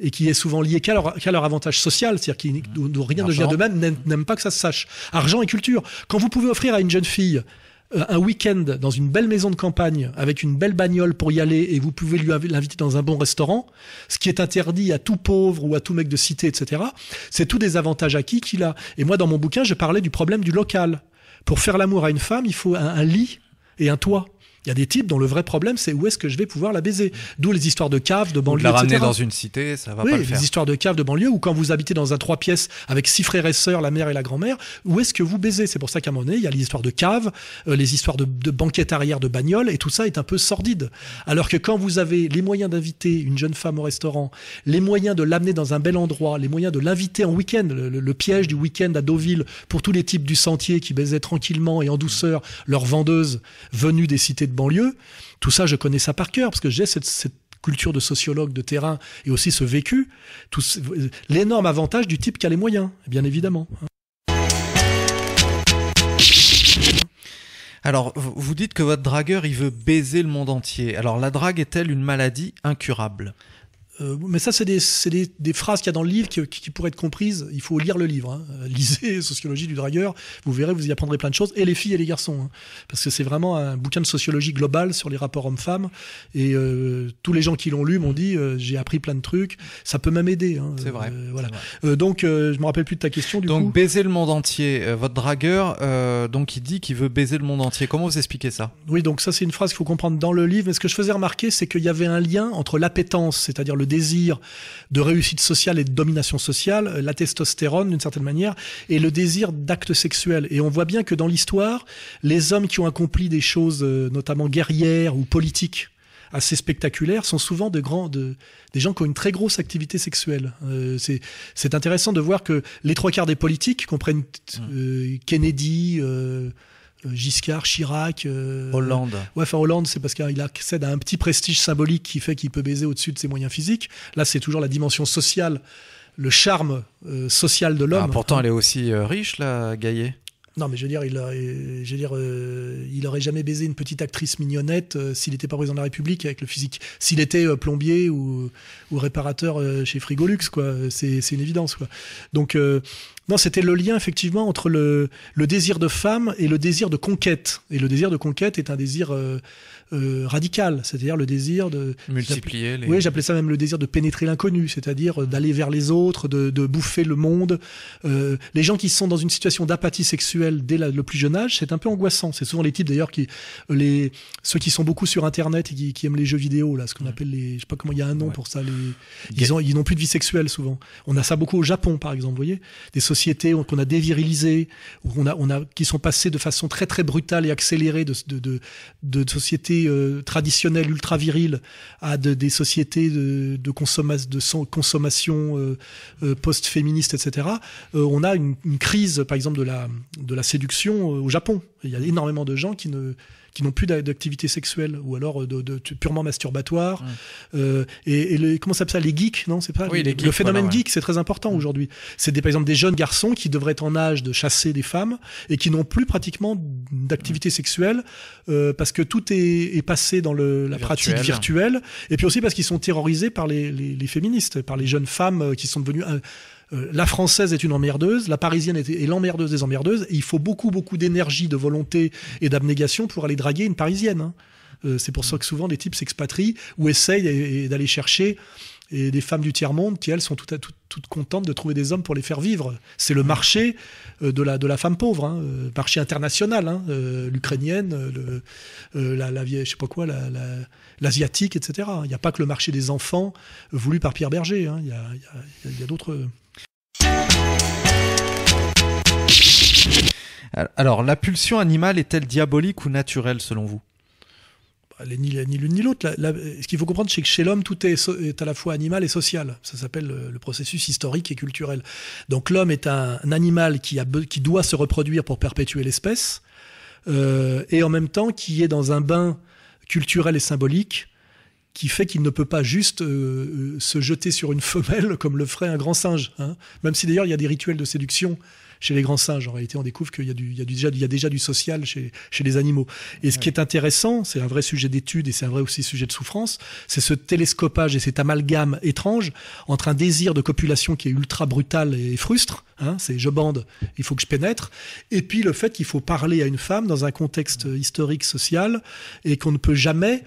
et qui est souvent lié qu'à leur, leur, avantage social, c'est-à-dire qu'ils n'ont rien de vient de même, n'aiment pas que ça se sache. Argent et culture. Quand vous pouvez offrir à une jeune fille euh, un week-end dans une belle maison de campagne avec une belle bagnole pour y aller et vous pouvez lui l'inviter dans un bon restaurant, ce qui est interdit à tout pauvre ou à tout mec de cité, etc. C'est tous des avantages acquis qu'il a. Et moi, dans mon bouquin, je parlais du problème du local. Pour faire l'amour à une femme, il faut un lit et un toit. Il y a des types dont le vrai problème, c'est où est-ce que je vais pouvoir la baiser. D'où les histoires de caves, de banlieue, la ramener dans une cité, ça va pas le faire. les histoires de caves, de banlieue, ou quand vous habitez dans un trois pièces avec six frères et sœurs, la mère et la grand-mère, où est-ce que vous baisez? C'est pour ça qu'à un moment donné, il y a les histoires de caves, euh, les histoires de, de banquettes arrière de bagnole, et tout ça est un peu sordide. Alors que quand vous avez les moyens d'inviter une jeune femme au restaurant, les moyens de l'amener dans un bel endroit, les moyens de l'inviter en week-end, le, piège du week-end à Deauville pour tous les types du sentier qui baisaient tranquillement et en douceur leurs vendeuses venues des cités de banlieue, tout ça, je connais ça par cœur parce que j'ai cette, culture de sociologue de terrain et aussi ce vécu, l'énorme avantage du type qui a les moyens, bien évidemment. Alors, vous dites que votre dragueur, il veut baiser le monde entier. Alors, la drague est-elle une maladie incurable? Euh, mais ça, c'est des, des, des, phrases qu'il y a dans le livre qui, qui, pourraient être comprises. Il faut lire le livre. Hein. [LAUGHS] Lisez Sociologie du dragueur. Vous verrez, vous y apprendrez plein de choses. Et les filles et les garçons. Hein. Parce que c'est vraiment un bouquin de sociologie globale sur les rapports hommes-femmes. Et euh, tous les gens qui l'ont lu m'ont dit euh, j'ai appris plein de trucs. Ça peut même aider. Hein. C'est vrai. voilà. donc, je me rappelle plus de ta question. Du donc, baiser le monde entier. votre dragueur, donc, il dit qu'il veut baiser le monde entier. Comment vous expliquez ça? Oui, donc ça, c'est une phrase qu'il faut comprendre dans le livre. Mais ce que je faisais remarquer, c'est qu'il y avait un lien entre l'appétence, c'est-à-dire le désir de réussite sociale et de domination sociale, euh, la testostérone d'une certaine manière, et le désir d'actes sexuels. Et on voit bien que dans l'histoire, les hommes qui ont accompli des choses euh, notamment guerrières ou politiques assez spectaculaires sont souvent de grands, de, des gens qui ont une très grosse activité sexuelle. Euh, c'est intéressant de voir que les trois quarts des politiques comprennent mmh. Kennedy, euh, Giscard, Chirac. Euh, Hollande. Ouais, enfin Hollande, c'est parce qu'il accède à un petit prestige symbolique qui fait qu'il peut baiser au-dessus de ses moyens physiques. Là, c'est toujours la dimension sociale, le charme euh, social de l'homme. Ah, pourtant, elle est aussi riche, la Gaillet. Non, mais je veux dire, il aurait, je veux dire, euh, il aurait jamais baisé une petite actrice mignonnette euh, s'il n'était pas président de la République avec le physique. S'il était euh, plombier ou, ou réparateur euh, chez Frigolux, quoi. C'est c'est une évidence, quoi. Donc, euh, non, c'était le lien effectivement entre le, le désir de femme et le désir de conquête. Et le désir de conquête est un désir euh, euh, radical, c'est-à-dire le désir de Multiplier les. oui, j'appelais ça même le désir de pénétrer l'inconnu, c'est-à-dire euh, d'aller vers les autres, de, de bouffer le monde. Euh, les gens qui sont dans une situation d'apathie sexuelle dès la- le plus jeune âge, c'est un peu angoissant. C'est souvent les types d'ailleurs qui, les ceux qui sont beaucoup sur Internet et qui, qui aiment les jeux vidéo, là, ce qu'on appelle les, je sais pas comment il y a un nom Ouais. pour ça, les, ils ont, ils n'ont plus de vie sexuelle souvent. On a ça beaucoup au Japon, par exemple, vous voyez, des sociétés qu'on a dévirilisées, on a, on a, qui sont passées de façon très très brutale et accélérée de, sociétés euh, traditionnelles ultra viriles à de- des sociétés de, consommation euh, euh, post-féministe, etc. On a une, crise, par exemple, de la, de la séduction au Japon. Il y a énormément de gens qui ne qui n'ont plus d'a- d'activité sexuelle ou alors euh, de, de- de purement masturbatoire. Euh, et, et les, comment ça s'appelle ça Les geeks, non C'est pas Oui, les le geeks, phénomène voilà, ouais. geek, c'est très important aujourd'hui. C'est par exemple des jeunes garçons qui devraient être en âge de chasser des femmes et qui n'ont plus pratiquement d'activité sexuelle euh, parce que tout est, est passé dans le, la Virtuel. pratique virtuelle et puis aussi parce qu'ils sont terrorisés par les, les, les féministes, par les jeunes femmes euh, qui sont devenues euh, euh, la française est une emmerdeuse, la parisienne est, l'emmerdeuse des emmerdeuses, et il faut beaucoup, beaucoup d'énergie, de volonté et d'abnégation pour aller draguer une parisienne. hein. Euh, c'est pour ça que souvent les types s'expatrient ou essayent d'aller chercher et des femmes du tiers-monde qui, elles, sont toutes, toutes, toutes contentes de trouver des hommes pour les faire vivre. C'est le marché euh, de la, de la femme pauvre, hein, marché international, hein, l'ukrainienne, la, la vieille, je sais pas quoi, la- la- l'asiatique, etc. Il n'y a pas que le marché des enfants voulu par Pierre Berger. il y a d'autres... Alors, la pulsion animale est-elle diabolique ou naturelle selon vous? Elle est ni, l'une ni l'autre. La- la- ce qu'il faut comprendre, c'est que chez l'homme, tout est, à la fois animal et social. Ça s'appelle le, processus historique et culturel. Donc l'homme est un, animal qui doit se reproduire pour perpétuer l'espèce, euh, et en même temps qui est dans un bain culturel et symbolique qui fait qu'il ne peut pas juste euh, euh, se jeter sur une femelle [LAUGHS] comme le ferait un grand singe. hein. Même si d'ailleurs il y a des rituels de séduction chez les grands singes. En réalité, on découvre qu'il y a, du, il y a du- déjà, il y a déjà du social chez, chez les animaux. Et ce qui est intéressant, c'est un vrai sujet d'étude et c'est un vrai aussi sujet de souffrance, c'est ce télescopage et cet amalgame étrange entre un désir de copulation qui est ultra brutal et frustre, hein, c'est je bande, il faut que je pénètre, et puis le fait qu'il faut parler à une femme dans un contexte historique, social, et qu'on ne peut jamais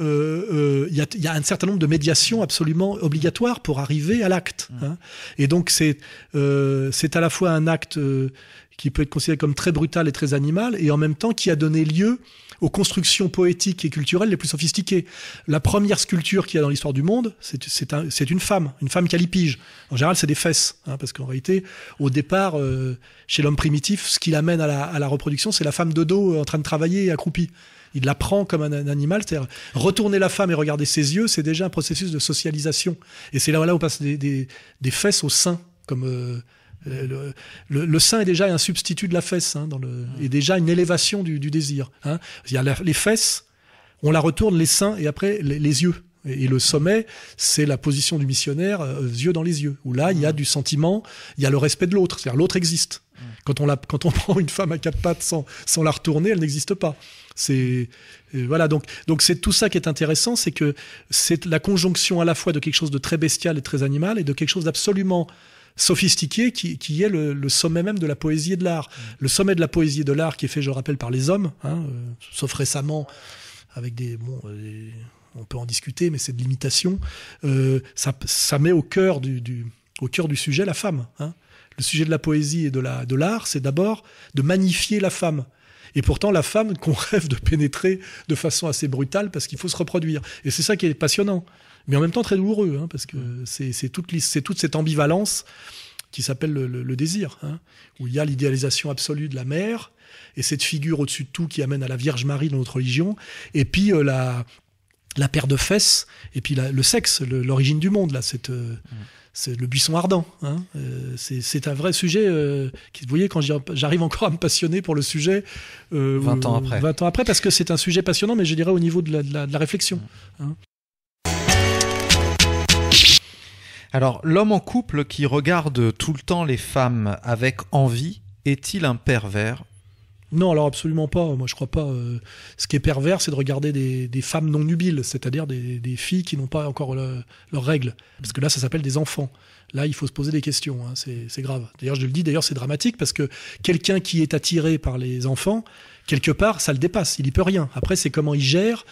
euh, euh, il y, a, il y a un certain nombre de médiations absolument obligatoires pour arriver à l'acte. hein. Et donc c'est euh, c'est à la fois un acte euh, qui peut être considéré comme très brutal et très animal, et en même temps qui a donné lieu aux constructions poétiques et culturelles les plus sophistiquées. La première sculpture qu'il y a dans l'histoire du monde, c'est un- une femme, une femme calipige. En général, c'est des fesses, hein, parce qu'en réalité, au départ, euh, chez l'homme primitif, ce qui l'amène à la, à la reproduction, c'est la femme de dos euh, en train de travailler et accroupie. Il la prend comme un, un animal, c'est-à-dire retourner la femme et regarder ses yeux, c'est déjà un processus de socialisation. Et c'est là, là où on passe des, des, des fesses au sein, comme euh, le, le, le sein est déjà un substitut de la fesse, hein, dans le, et déjà une élévation du, du désir. Hein. Il y a la- les fesses, on la retourne les seins et après les, les yeux. Et, et le sommet, c'est la position du missionnaire, euh, yeux dans les yeux, où là, il y a du sentiment, il y a le respect de l'autre, c'est-à-dire l'autre existe. Quand on, la, quand on [LAUGHS] prend une femme à quatre pattes sans, sans la retourner, elle n'existe pas. C'est euh, voilà donc donc c'est tout ça qui est intéressant, c'est que c'est la conjonction à la fois de quelque chose de très bestial et très animal et de quelque chose d'absolument sophistiqué qui, qui est le, le sommet même de la poésie et de l'art. Le sommet de la poésie et de l'art qui est fait, je le rappelle, par les hommes, hein, euh, sauf récemment avec des bon. euh, des- on peut en discuter, mais c'est de l'imitation. Euh, ça, ça met au cœur du, du, au cœur du sujet la femme. Hein. Le sujet de la poésie et de la de l'art, c'est d'abord de magnifier la femme. Et pourtant, la femme qu'on [LAUGHS] rêve de pénétrer de façon assez brutale parce qu'il faut se reproduire. Et c'est ça qui est passionnant, mais en même temps très douloureux, hein, parce que c'est toute, toute cette ambivalence qui s'appelle le, le- le désir, hein, où il y a l'idéalisation absolue de la mère et cette figure au-dessus de tout qui amène à la Vierge Marie dans notre religion, et puis euh, la la paire de fesses, et puis la- le sexe, l'origine du monde, là, cette, euh, c'est le buisson ardent. Hein. Euh, c'est un vrai sujet. euh, qui, vous voyez, quand j'arrive encore à me passionner pour le sujet. euh, 20 ans après. 20 ans après, parce que c'est un sujet passionnant, mais je dirais au niveau de la, de la- de la réflexion. Alors, l'homme en couple qui regarde tout le temps les femmes avec envie, est-il un pervers non, alors absolument pas. Moi, je crois pas. Euh, ce qui est pervers, c'est de regarder des, femmes non nubiles, c'est-à-dire des, filles qui n'ont pas encore le- leurs règles. Parce que là, ça s'appelle des enfants. Là, il faut se poser des questions. hein. C'est grave. D'ailleurs, je le dis. D'ailleurs, c'est dramatique parce que quelqu'un qui est attiré par les enfants, quelque part, ça le dépasse. Il y peut rien. Après, c'est comment il gère.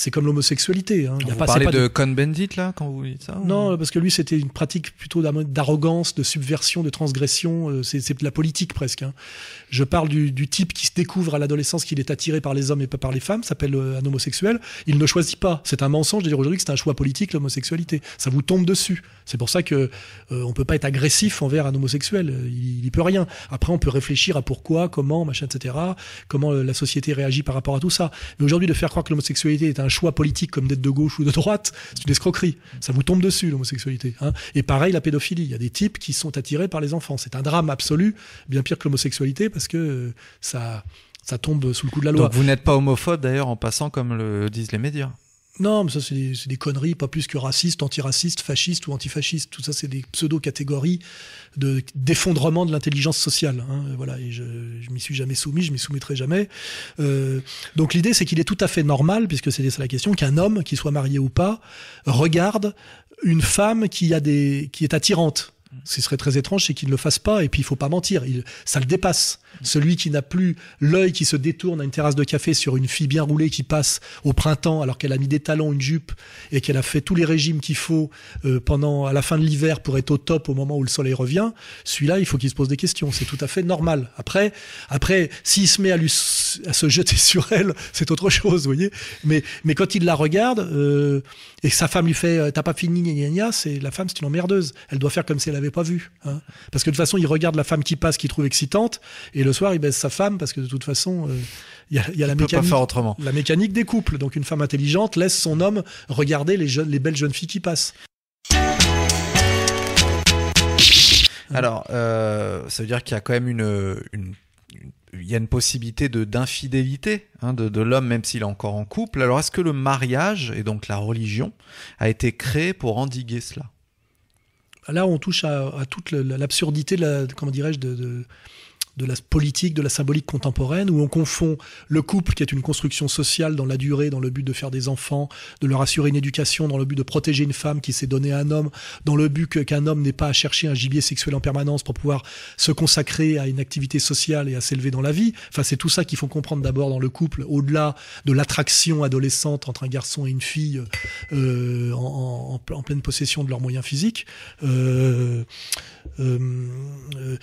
C'est comme l'homosexualité. Hein. Il y a Vous pas, parlez pas de Cohn-Bendit là quand vous dites ça ou- Non, parce que lui, c'était une pratique plutôt d'arrogance, de subversion, de transgression. euh, C'est de la politique presque. hein. Je parle du, du type qui se découvre à l'adolescence qu'il est attiré par les hommes et pas par les femmes, s'appelle euh, un homosexuel. Il ne choisit pas. C'est un mensonge de dire aujourd'hui que c'est un choix politique, l'homosexualité. Ça vous tombe dessus. C'est pour ça que euh, on peut pas être agressif envers un homosexuel. Euh, Il, il peut rien. Après, on peut réfléchir à pourquoi, comment, machin, etc. Comment la société réagit par rapport à tout ça. Mais aujourd'hui, de faire croire que l'homosexualité est un choix politique comme d'être de gauche ou de droite, c'est une escroquerie. Ça vous tombe dessus, l'homosexualité. hein. Et pareil, la pédophilie. Il y a des types qui sont attirés par les enfants. C'est un drame absolu, bien pire que l'homosexualité, parce que euh, ça, tombe sous le coup de la loi. Vous n'êtes pas homophobe d'ailleurs en passant comme le disent les médias. Non, mais ça, c'est des, c'est conneries, pas plus que raciste, antiraciste, fasciste ou antifasciste. Tout ça, c'est des pseudo-catégories de, d'effondrement de l'intelligence sociale. hein. Voilà, et je, je m'y suis jamais soumis, je m'y soumettrai jamais. Euh, donc l'idée, c'est qu'il est tout à fait normal, puisque c'était ça la question, qu'un homme, qu'il soit marié ou pas, regarde une femme qui a des, qui est attirante. Ce qui serait très étrange, c'est qu'il ne le fasse pas, et puis il faut pas mentir, il, ça le dépasse. Celui qui n'a plus l'œil qui se détourne à une terrasse de café sur une fille bien roulée qui passe au printemps alors qu'elle a mis des talons, une jupe, et qu'elle a fait tous les régimes qu'il faut euh, pendant à la fin de l'hiver pour être au top au moment où le soleil revient, celui-là, il faut qu'il se pose des questions. C'est tout à fait normal. Après, après, s'il se met à, lui, à se jeter sur elle, [LAUGHS] c'est autre chose, vous voyez. Mais, mais quand il la regarde euh, et que sa femme lui fait euh, "T'as pas fini, gna gna gna", c'est la femme, c'est une emmerdeuse. Elle doit faire comme si elle avait pas vu. Hein. Parce que de toute façon, il regarde la femme qui passe, qu'il trouve excitante, et le soir, il baisse sa femme parce que de toute façon, euh, il y a, il y a la mécanique. La mécanique des couples. Donc une femme intelligente laisse son homme regarder les, jeunes, les belles jeunes filles qui passent. Alors, euh, ça veut dire qu'il y a quand même une, une- une- il y a une possibilité de d'infidélité hein, de, de l'homme, même s'il est encore en couple. Alors, est-ce que le mariage et donc la religion a été créé pour endiguer cela? Là, on touche à, à toute l'absurdité de la, comment dirais-je, de, de, de la politique, de la symbolique contemporaine, où on confond le couple, qui est une construction sociale dans la durée, dans le but de faire des enfants, de leur assurer une éducation, dans le but de protéger une femme qui s'est donnée à un homme, dans le but qu'un homme n'ait pas à chercher un gibier sexuel en permanence pour pouvoir se consacrer à une activité sociale et à s'élever dans la vie. Enfin, c'est tout ça qu'il faut comprendre d'abord dans le couple, au-delà de l'attraction adolescente entre un garçon et une fille euh, en, pleine possession de leurs moyens physiques. Euh, le,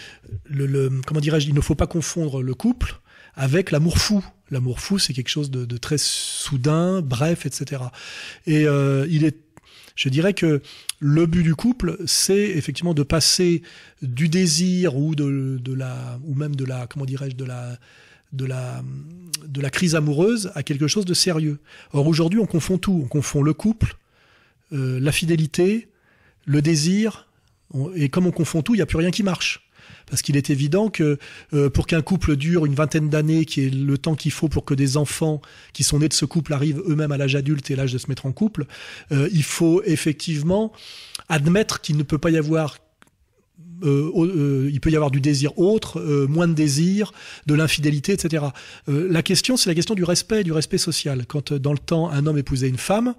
le- comment dirais-je, il ne faut pas confondre le couple avec l'amour fou. L'amour fou, c'est quelque chose de, très soudain, bref, etc. Et euh, il est, je dirais que le but du couple, c'est effectivement de passer du désir ou de, la, ou même de la, comment dirais-je, de la, de la, de la crise amoureuse à quelque chose de sérieux. Or aujourd'hui, on confond tout. On confond le couple, euh, la fidélité, le désir, et comme on confond tout, il n'y a plus rien qui marche. Parce qu'il est évident que euh, pour qu'un couple dure une vingtaine d'années, qui est le temps qu'il faut pour que des enfants qui sont nés de ce couple arrivent eux-mêmes à l'âge adulte et l'âge de se mettre en couple, euh, il faut effectivement admettre qu'il ne peut pas y avoir euh, euh, il peut y avoir du désir autre, euh, moins de désir, de l'infidélité, etc. Euh, la question, c'est la question du respect, du respect social. Quand euh, dans le temps un homme épousait une femme,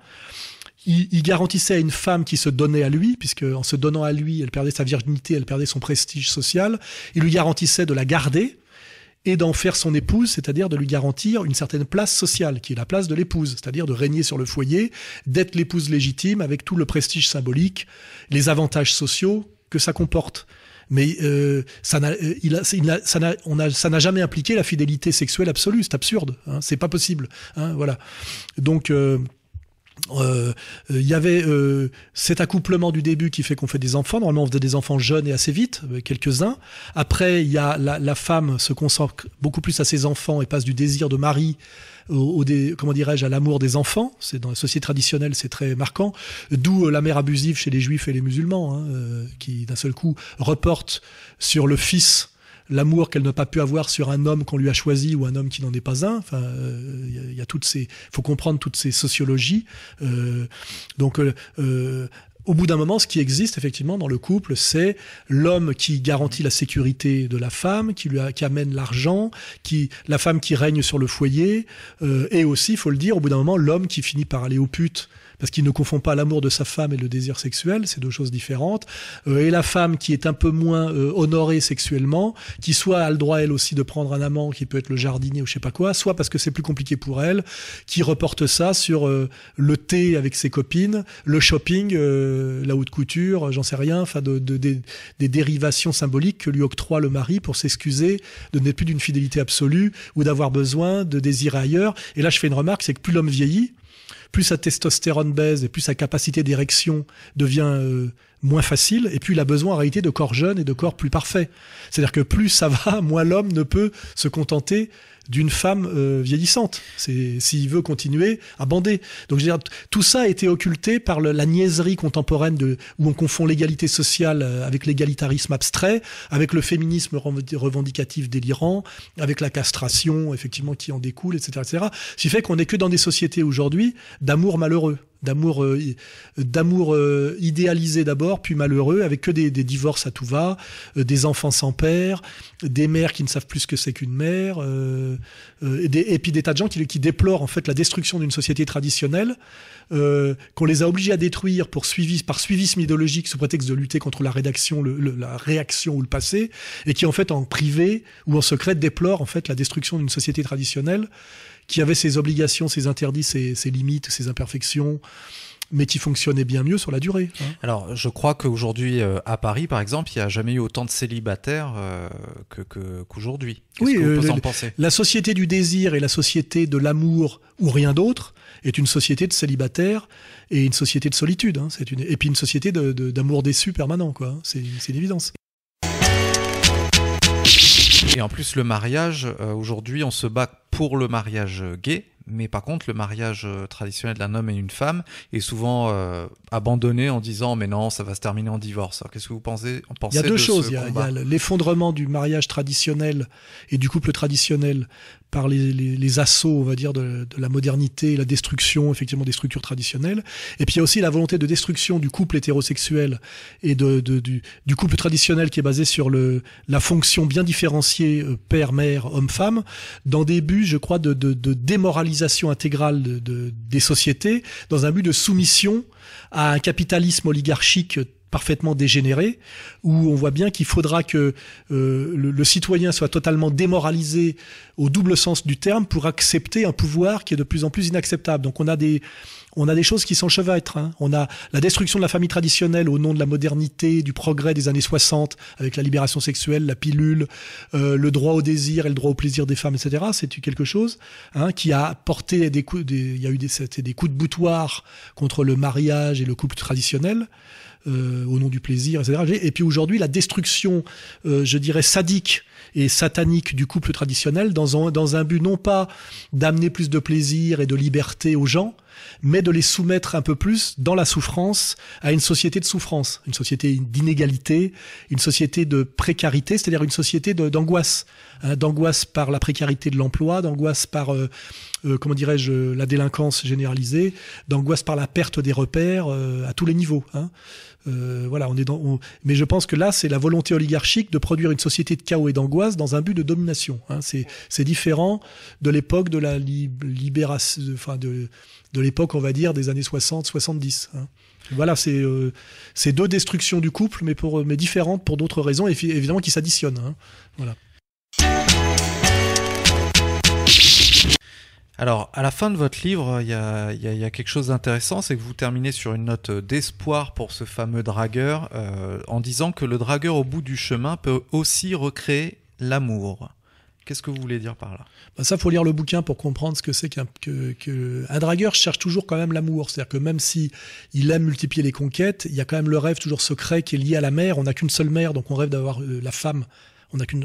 il, il garantissait à une femme qui se donnait à lui, puisque en se donnant à lui, elle perdait sa virginité, elle perdait son prestige social, il lui garantissait de la garder et d'en faire son épouse, c'est-à-dire de lui garantir une certaine place sociale, qui est la place de l'épouse, c'est-à-dire de régner sur le foyer, d'être l'épouse légitime avec tout le prestige symbolique, les avantages sociaux que ça comporte. Mais euh, ça n'a, euh, a, ça n'a jamais impliqué la fidélité sexuelle absolue. C'est absurde. Hein, c'est pas possible. Hein, voilà. Donc euh, euh, euh, il y avait euh, cet accouplement du début qui fait qu'on fait des enfants. Normalement, on faisait des enfants jeunes et assez vite, euh, quelques-uns. Après, il y a la, la femme se consacre beaucoup plus à ses enfants et passe du désir de mari au, au dé- comment dirais-je à l'amour des enfants. C'est dans la société traditionnelle, c'est très marquant. D'où la mère abusive chez les juifs et les musulmans, hein, qui d'un seul coup reporte sur le fils l'amour qu'elle n'a pas pu avoir sur un homme qu'on lui a choisi ou un homme qui n'en est pas un. Enfin, euh, il y, a- il y a toutes ces, faut comprendre toutes ces sociologies. Euh, donc, euh, euh, au bout d'un moment, ce qui existe effectivement dans le couple, c'est l'homme qui garantit la sécurité de la femme, qui lui a- qui amène l'argent, qui la femme qui règne sur le foyer, euh, et aussi, faut le dire, au bout d'un moment, l'homme qui finit par aller aux putes parce qu'il ne confond pas l'amour de sa femme et le désir sexuel, c'est deux choses différentes. Euh, et la femme qui est un peu moins euh, honorée sexuellement, qui soit a le droit elle aussi de prendre un amant qui peut être le jardinier ou je sais pas quoi, soit parce que c'est plus compliqué pour elle, qui reporte ça sur euh, le thé avec ses copines, le shopping, la haute couture, j'en sais rien, enfin de, de- des- des dérivations symboliques que lui octroie le mari pour s'excuser de n'être plus d'une fidélité absolue ou d'avoir besoin de désirer ailleurs. Et là, je fais une remarque, c'est que plus l'homme vieillit, plus sa testostérone baisse et plus sa capacité d'érection devient euh, moins facile, et plus il a besoin en réalité de corps jeunes et de corps plus parfaits. C'est-à-dire que plus ça va, [LAUGHS] moins l'homme ne peut se contenter d'une femme euh, vieillissante. S'il veut continuer à bander. Donc je veux dire, tout ça a été occulté par la niaiserie contemporaine de où on confond l'égalité sociale euh, avec l'égalitarisme abstrait, avec le féminisme revendic- revendicatif délirant, avec la castration effectivement qui en découle, etc., etc. Ce qui fait qu'on n'est que dans des sociétés aujourd'hui d'amour malheureux d'amour euh, d'amour euh, idéalisé d'abord puis malheureux avec que des, divorces à tout va euh, des enfants sans père des mères qui ne savent plus ce que c'est qu'une mère et, des- et puis des tas de gens qui, déplorent en fait la destruction d'une société traditionnelle qu'on les a obligés à détruire par suivisme idéologique sous prétexte de lutter contre la la réaction ou le passé, et qui en fait en privé ou en secret déplorent en fait la destruction d'une société traditionnelle qui avait ses obligations, ses interdits, ses, ses limites, ses imperfections, mais qui fonctionnait bien mieux sur la durée. hein. Alors, je crois qu'aujourd'hui, euh, à Paris, par exemple, il n'y a jamais eu autant de célibataires euh, que- que- qu'aujourd'hui. Qu'est-ce Oui, que euh, le- en La société du désir et la société de l'amour ou rien d'autre est une société de célibataires et une société de solitude. hein. C'est une... Et puis une société d'amour déçu permanent. quoi. hein. C'est c'est une évidence. Et en plus, le mariage, euh, aujourd'hui, on se bat pour le mariage gay, mais par contre, le mariage euh, traditionnel d'un homme et une femme est souvent euh, abandonné en disant mais non, ça va se terminer en divorce. Alors, qu'est-ce que vous pensez, en Il pensez y a deux de choses. Il y a, il l'effondrement du mariage traditionnel et du couple traditionnel par les, les- les assauts, on va dire, de, de la modernité, la destruction, effectivement, des structures traditionnelles. Et puis il y a aussi la volonté de destruction du couple hétérosexuel et de, de- du, du couple traditionnel qui est basé sur le, la fonction bien différenciée euh, père, mère, homme-femme, dans des buts, je crois, de, de, de intégrale de, de- des sociétés, dans un but de soumission à un capitalisme oligarchique parfaitement dégénéré, où on voit bien qu'il faudra que euh, le, le citoyen soit totalement démoralisé au double sens du terme pour accepter un pouvoir qui est de plus en plus inacceptable. Donc on a des on a des choses qui s'enchevêtrent. Hein. On a la destruction de la famille traditionnelle au nom de la modernité, du progrès des années 60, avec la libération sexuelle, la pilule, euh, le droit au désir et le droit au plaisir des femmes, etc. C'est quelque chose hein, qui a porté des coups, des, il y a eu des, des coups de boutoir contre le mariage et le couple traditionnel. euh, au nom du plaisir, etc. Et puis aujourd'hui, la destruction, euh, je dirais, sadique et satanique du couple traditionnel dans un, dans un but non pas d'amener plus de plaisir et de liberté aux gens, mais de les soumettre un peu plus dans la souffrance à une société de souffrance, une société d'inégalité, une société de précarité, c'est-à-dire une société d'angoisse, hein, d'angoisse par la précarité de l'emploi, d'angoisse par, euh, euh, comment dirais-je, la délinquance généralisée, d'angoisse par la perte des repères euh, à tous les niveaux. hein. Euh, voilà, on est dans. Mais je pense que là, c'est la volonté oligarchique de produire une société de chaos et d'angoisse dans un but de domination. hein. C'est différent de l'époque de la li- libération, enfin de de l'époque, on va dire, des années 60-70. hein. Voilà, c'est euh, deux destructions du couple, mais pour mais différentes pour d'autres raisons, et évidemment qui s'additionnent. hein. Voilà. Alors, à la fin de votre livre, il y a, quelque chose d'intéressant, c'est que vous terminez sur une note d'espoir pour ce fameux dragueur, euh, en disant que le dragueur au bout du chemin peut aussi recréer l'amour. Qu'est-ce que vous voulez dire par là? Bah, ça, faut lire le bouquin pour comprendre ce que c'est qu'un un dragueur cherche toujours quand même l'amour. C'est-à-dire que même si il aime multiplier les conquêtes, il y a quand même le rêve toujours secret qui est lié à la mère. On n'a qu'une seule mère, donc on rêve d'avoir euh, la femme.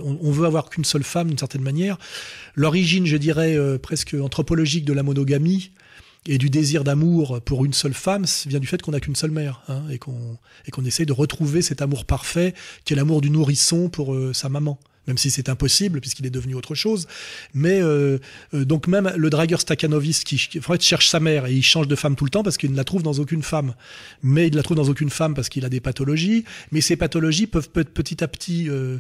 On, veut avoir qu'une seule femme d'une certaine manière. L'origine, je dirais, euh, presque anthropologique de la monogamie et du désir d'amour pour une seule femme vient du fait qu'on n'a qu'une seule mère hein, et qu'on qu'on essaye de retrouver cet amour parfait qui est l'amour du nourrisson pour euh, sa maman. même si c'est impossible puisqu'il est devenu autre chose. Mais euh, euh, donc même le dragueur Stakhanovist qui, qui, en fait, cherche sa mère et il change de femme tout le temps parce qu'il ne la trouve dans aucune femme. Mais il ne la trouve dans aucune femme parce qu'il a des pathologies. Mais ces pathologies peuvent petit à petit euh,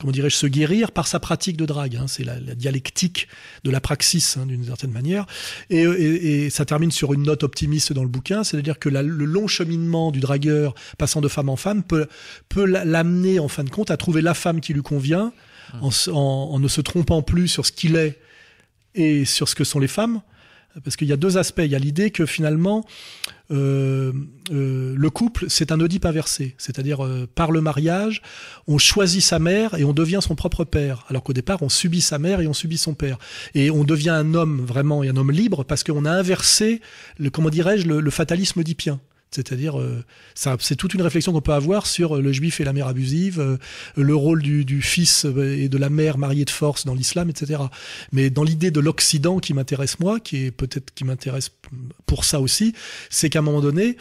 comment dirais-je, se guérir par sa pratique de drague. Hein. C'est la, dialectique de la praxis, hein, d'une certaine manière. Et, et, et, ça termine sur une note optimiste dans le bouquin, c'est-à-dire que le long cheminement du dragueur, passant de femme en femme, peut, peut l'amener, en fin de compte, à trouver la femme qui lui convient, en, en, en ne se trompant plus sur ce qu'il est et sur ce que sont les femmes. Parce qu'il y a deux aspects. Il y a l'idée que finalement, euh, euh, le couple, c'est un Oedipe inversé. C'est-à-dire, euh, par le mariage, on choisit sa mère et on devient son propre père. Alors qu'au départ, on subit sa mère et on subit son père. Et on devient un homme vraiment, et un homme libre, parce qu'on a inversé, le, comment dirais-je, le, fatalisme oedipien. C'est-à-dire, euh, c'est toute une réflexion qu'on peut avoir sur le juif et la mère abusive, euh, le rôle du, du, fils et de la mère mariée de force dans l'islam, etc. Mais dans l'idée de l'Occident qui m'intéresse moi, qui est peut-être qui m'intéresse pour ça aussi, c'est qu'à un moment donné,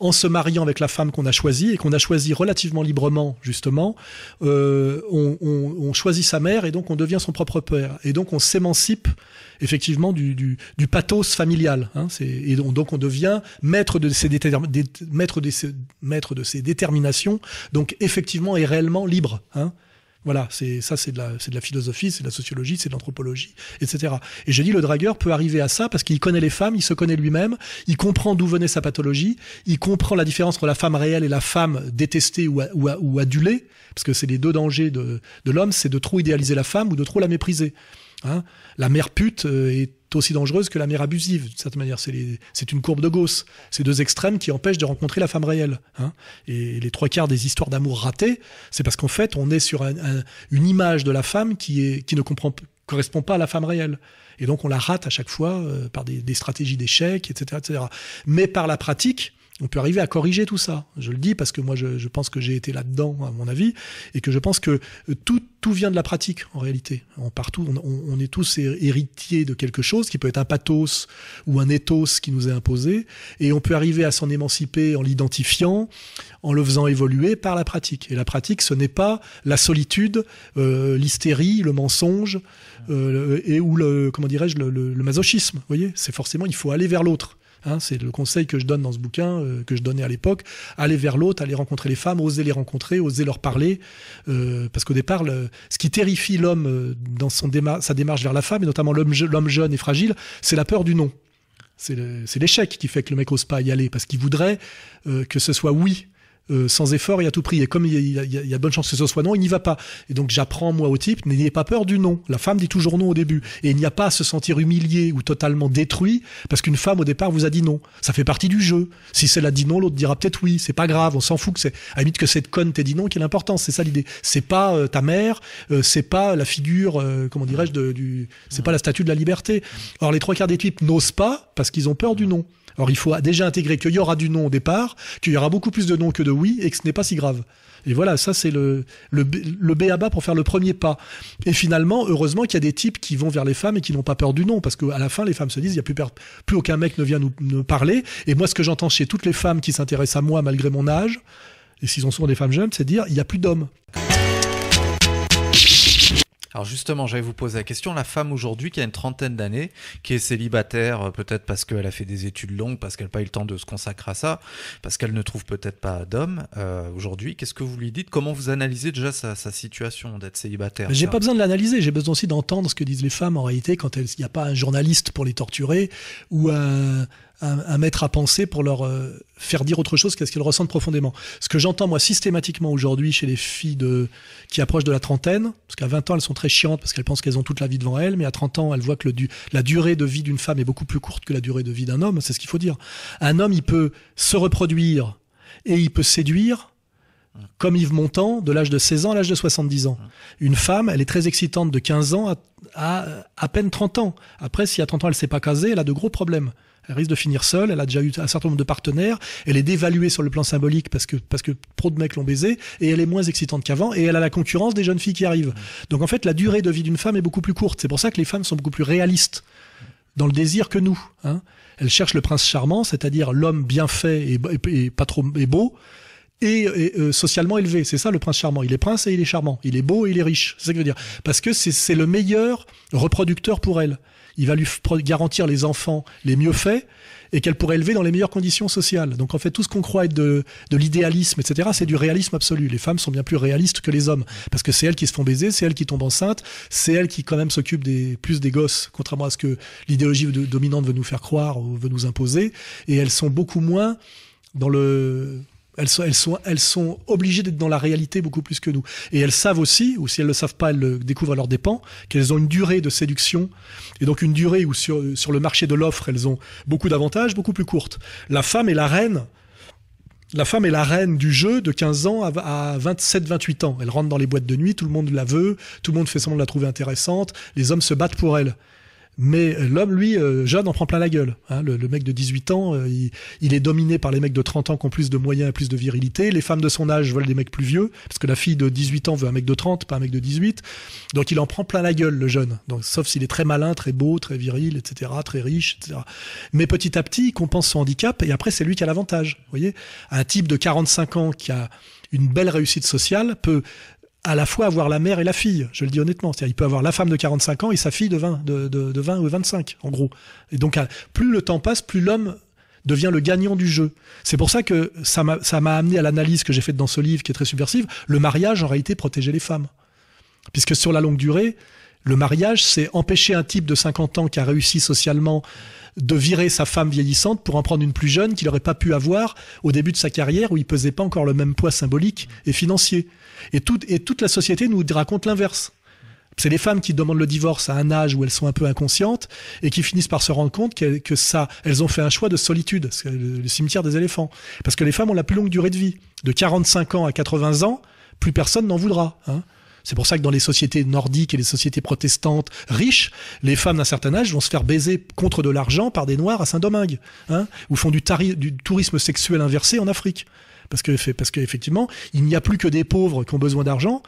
en se mariant avec la femme qu'on a choisie et qu'on a choisie relativement librement, justement, euh, on, on, on, choisit sa mère et donc on devient son propre père. Et donc on s'émancipe effectivement du, du, du, pathos familial. Hein, et donc on devient maître de ses, maître de ses, maître de ses déterminations, donc effectivement et réellement libre. Hein. Voilà, c'est ça, c'est de la, c'est de la philosophie, c'est de la sociologie, c'est de l'anthropologie, etc. Et je dis le dragueur peut arriver à ça parce qu'il connaît les femmes, il se connaît lui-même, il comprend d'où venait sa pathologie, il comprend la différence entre la femme réelle et la femme détestée ou, ou, ou adulée, parce que c'est les deux dangers de, de l'homme, c'est de trop idéaliser la femme ou de trop la mépriser. Hein la mère pute est aussi dangereuse que la mère abusive, d'une certaine manière. C'est une courbe de Gauss. C'est deux extrêmes qui empêchent de rencontrer la femme réelle. Hein et les trois quarts des histoires d'amour ratées, c'est parce qu'en fait, on est sur un, un, une image de la femme qui, est, qui ne correspond pas à la femme réelle. Et donc, on la rate à chaque fois euh, par des, des stratégies d'échec, etc., etc. Mais par la pratique, on peut arriver à corriger tout ça. Je le dis parce que moi, je, pense que j'ai été là-dedans, à mon avis, et que je pense que tout, tout vient de la pratique, en réalité. Partout, on, est tous héritiers de quelque chose qui peut être un pathos ou un ethos qui nous est imposé, et on peut arriver à s'en émanciper en l'identifiant, en le faisant évoluer par la pratique. Et la pratique, ce n'est pas la solitude, euh, l'hystérie, le mensonge, euh, et ou le, comment dirais-je, le, le masochisme. Vous voyez, c'est forcément, il faut aller vers l'autre. Hein, c'est le conseil que je donne dans ce bouquin, euh, que je donnais à l'époque. Aller vers l'autre, aller rencontrer les femmes, oser les rencontrer, oser leur parler. Euh, parce qu'au départ, ce qui terrifie l'homme euh, dans sa démarche vers la femme, et notamment l'homme jeune et fragile, c'est la peur du non. C'est l'échec qui fait que le mec ose pas y aller, parce qu'il voudrait que ce soit oui euh, sans effort et à tout prix. Et comme il y, a, il y a de bonnes chances que ce soit non, il n'y va pas. Et donc j'apprends moi au type, n'ayez pas peur du non. La femme dit toujours non au début. Et il n'y a pas à se sentir humilié ou totalement détruit parce qu'une femme au départ vous a dit non. Ça fait partie du jeu. Si celle a dit non, l'autre dira peut-être oui. C'est pas grave, on s'en fout que c'est à que cette conne t'ait dit non qui est l'important. C'est ça l'idée. C'est pas euh, ta mère, euh, c'est pas la figure, euh, comment dirais-je, du, c'est pas la statue de la liberté. Or les trois quarts des types n'osent pas parce qu'ils ont peur du non. Alors il faut déjà intégrer qu'il y aura du non au départ, qu'il y aura beaucoup plus de non que de oui, et que ce n'est pas si grave. Et voilà, ça c'est le, le, le B à bas pour faire le premier pas. Et finalement, heureusement qu'il y a des types qui vont vers les femmes et qui n'ont pas peur du non, parce qu'à la fin, les femmes se disent, il n'y a plus, plus aucun mec ne vient nous, nous parler. Et moi, ce que j'entends chez toutes les femmes qui s'intéressent à moi malgré mon âge, et s'ils sont souvent des femmes jeunes, c'est dire, il n'y a plus d'hommes. Alors justement, j'allais vous poser la question, la femme aujourd'hui qui a une trentaine d'années, qui est célibataire, peut-être parce qu'elle a fait des études longues, parce qu'elle n'a pas eu le temps de se consacrer à ça, parce qu'elle ne trouve peut-être pas d'homme euh, aujourd'hui, qu'est-ce que vous lui dites? Comment vous analysez déjà sa, sa situation d'être célibataire? J'ai pas besoin de l'analyser, j'ai besoin aussi d'entendre ce que disent les femmes en réalité quand il n'y a pas un journaliste pour les torturer ou un, un, un maître à penser pour leur euh, faire dire autre chose qu'est-ce qu'elles ressentent profondément. Ce que j'entends moi systématiquement aujourd'hui chez les filles de qui approchent de la trentaine, parce qu'à 20 ans elles sont très chiantes parce qu'elles pensent qu'elles ont toute la vie devant elles, mais à 30 ans elles voient que le du, la durée de vie d'une femme est beaucoup plus courte que la durée de vie d'un homme, c'est ce qu'il faut dire. Un homme il peut se reproduire et il peut séduire comme Yves Montand, de l'âge de 16 ans à l'âge de 70 ans. Une femme, elle est très excitante de 15 ans à, à, à peine 30 ans. Après, si à 30 ans elle s'est pas casée, elle a de gros problèmes. Elle risque de finir seule. Elle a déjà eu un certain nombre de partenaires. Elle est dévaluée sur le plan symbolique parce que parce que trop de mecs l'ont baisée et elle est moins excitante qu'avant et elle a la concurrence des jeunes filles qui arrivent. Donc en fait, la durée de vie d'une femme est beaucoup plus courte. C'est pour ça que les femmes sont beaucoup plus réalistes dans le désir que nous. Hein. Elles cherchent le prince charmant, c'est-à-dire l'homme bien fait et, et, et pas trop et beau et, et, euh, socialement élevé. C'est ça le prince charmant. Il est prince et il est charmant. Il est beau et il est riche. C'est ça que je veux dire. Parce que c'est c'est le meilleur reproducteur pour elle. Il va lui garantir les enfants les mieux faits et qu'elle pourrait élever dans les meilleures conditions sociales. Donc en fait, tout ce qu'on croit être de, l'idéalisme, etc., c'est du réalisme absolu. Les femmes sont bien plus réalistes que les hommes parce que c'est elles qui se font baiser, c'est elles qui tombent enceintes, c'est elles qui quand même s'occupent plus des gosses, contrairement à ce que l'idéologie dominante veut nous faire croire ou veut nous imposer. Et elles sont beaucoup moins dans le elles sont, obligées d'être dans la réalité beaucoup plus que nous. Et elles savent aussi, ou si elles le savent pas, elles le découvrent à leurs dépens, qu'elles ont une durée de séduction, et donc une durée où sur, sur le marché de l'offre, elles ont beaucoup d'avantages, beaucoup plus courtes. La femme est la reine. La femme est la reine du jeu de 15 ans à 27-28 ans. Elle rentre dans les boîtes de nuit, tout le monde la veut, tout le monde fait semblant de la trouver intéressante, les hommes se battent pour elle. Mais l'homme, lui, euh, jeune, en prend plein la gueule. Hein. Le, le, mec de 18 ans, euh, il, il, est dominé par les mecs de 30 ans qui ont plus de moyens et plus de virilité. Les femmes de son âge veulent des mecs plus vieux, parce que la fille de 18 ans veut un mec de 30, pas un mec de 18. Donc il en prend plein la gueule, le jeune. Donc, sauf s'il est très malin, très beau, très viril, etc., très riche, etc. Mais petit à petit, il compense son handicap, et après, c'est lui qui a l'avantage. Vous voyez Un type de 45 ans qui a une belle réussite sociale peut à la fois avoir la mère et la fille, je le dis honnêtement. C'est-à-dire, il peut avoir la femme de 45 ans et sa fille de 20, de, de, de 20 ou 25, en gros. Et donc, plus le temps passe, plus l'homme devient le gagnant du jeu. C'est pour ça que ça m'a, ça m'a amené à l'analyse que j'ai faite dans ce livre, qui est très subversive. Le mariage, en réalité, protégeait les femmes. Puisque sur la longue durée, le mariage, c'est empêcher un type de 50 ans qui a réussi socialement de virer sa femme vieillissante pour en prendre une plus jeune qu'il n'aurait pas pu avoir au début de sa carrière où il pesait pas encore le même poids symbolique et financier. Et, tout, et toute la société nous raconte l'inverse. C'est les femmes qui demandent le divorce à un âge où elles sont un peu inconscientes et qui finissent par se rendre compte que, ça, elles ont fait un choix de solitude, le, le cimetière des éléphants. Parce que les femmes ont la plus longue durée de vie. De 45 ans à 80 ans, plus personne n'en voudra. Hein. C'est pour ça que dans les sociétés nordiques et les sociétés protestantes riches, les femmes d'un certain âge vont se faire baiser contre de l'argent par des noirs à Saint-Domingue, hein, ou font du, du, tourisme sexuel inversé en Afrique. Parce que, parce qu'effectivement, il n'y a plus que des pauvres qui ont besoin d'argent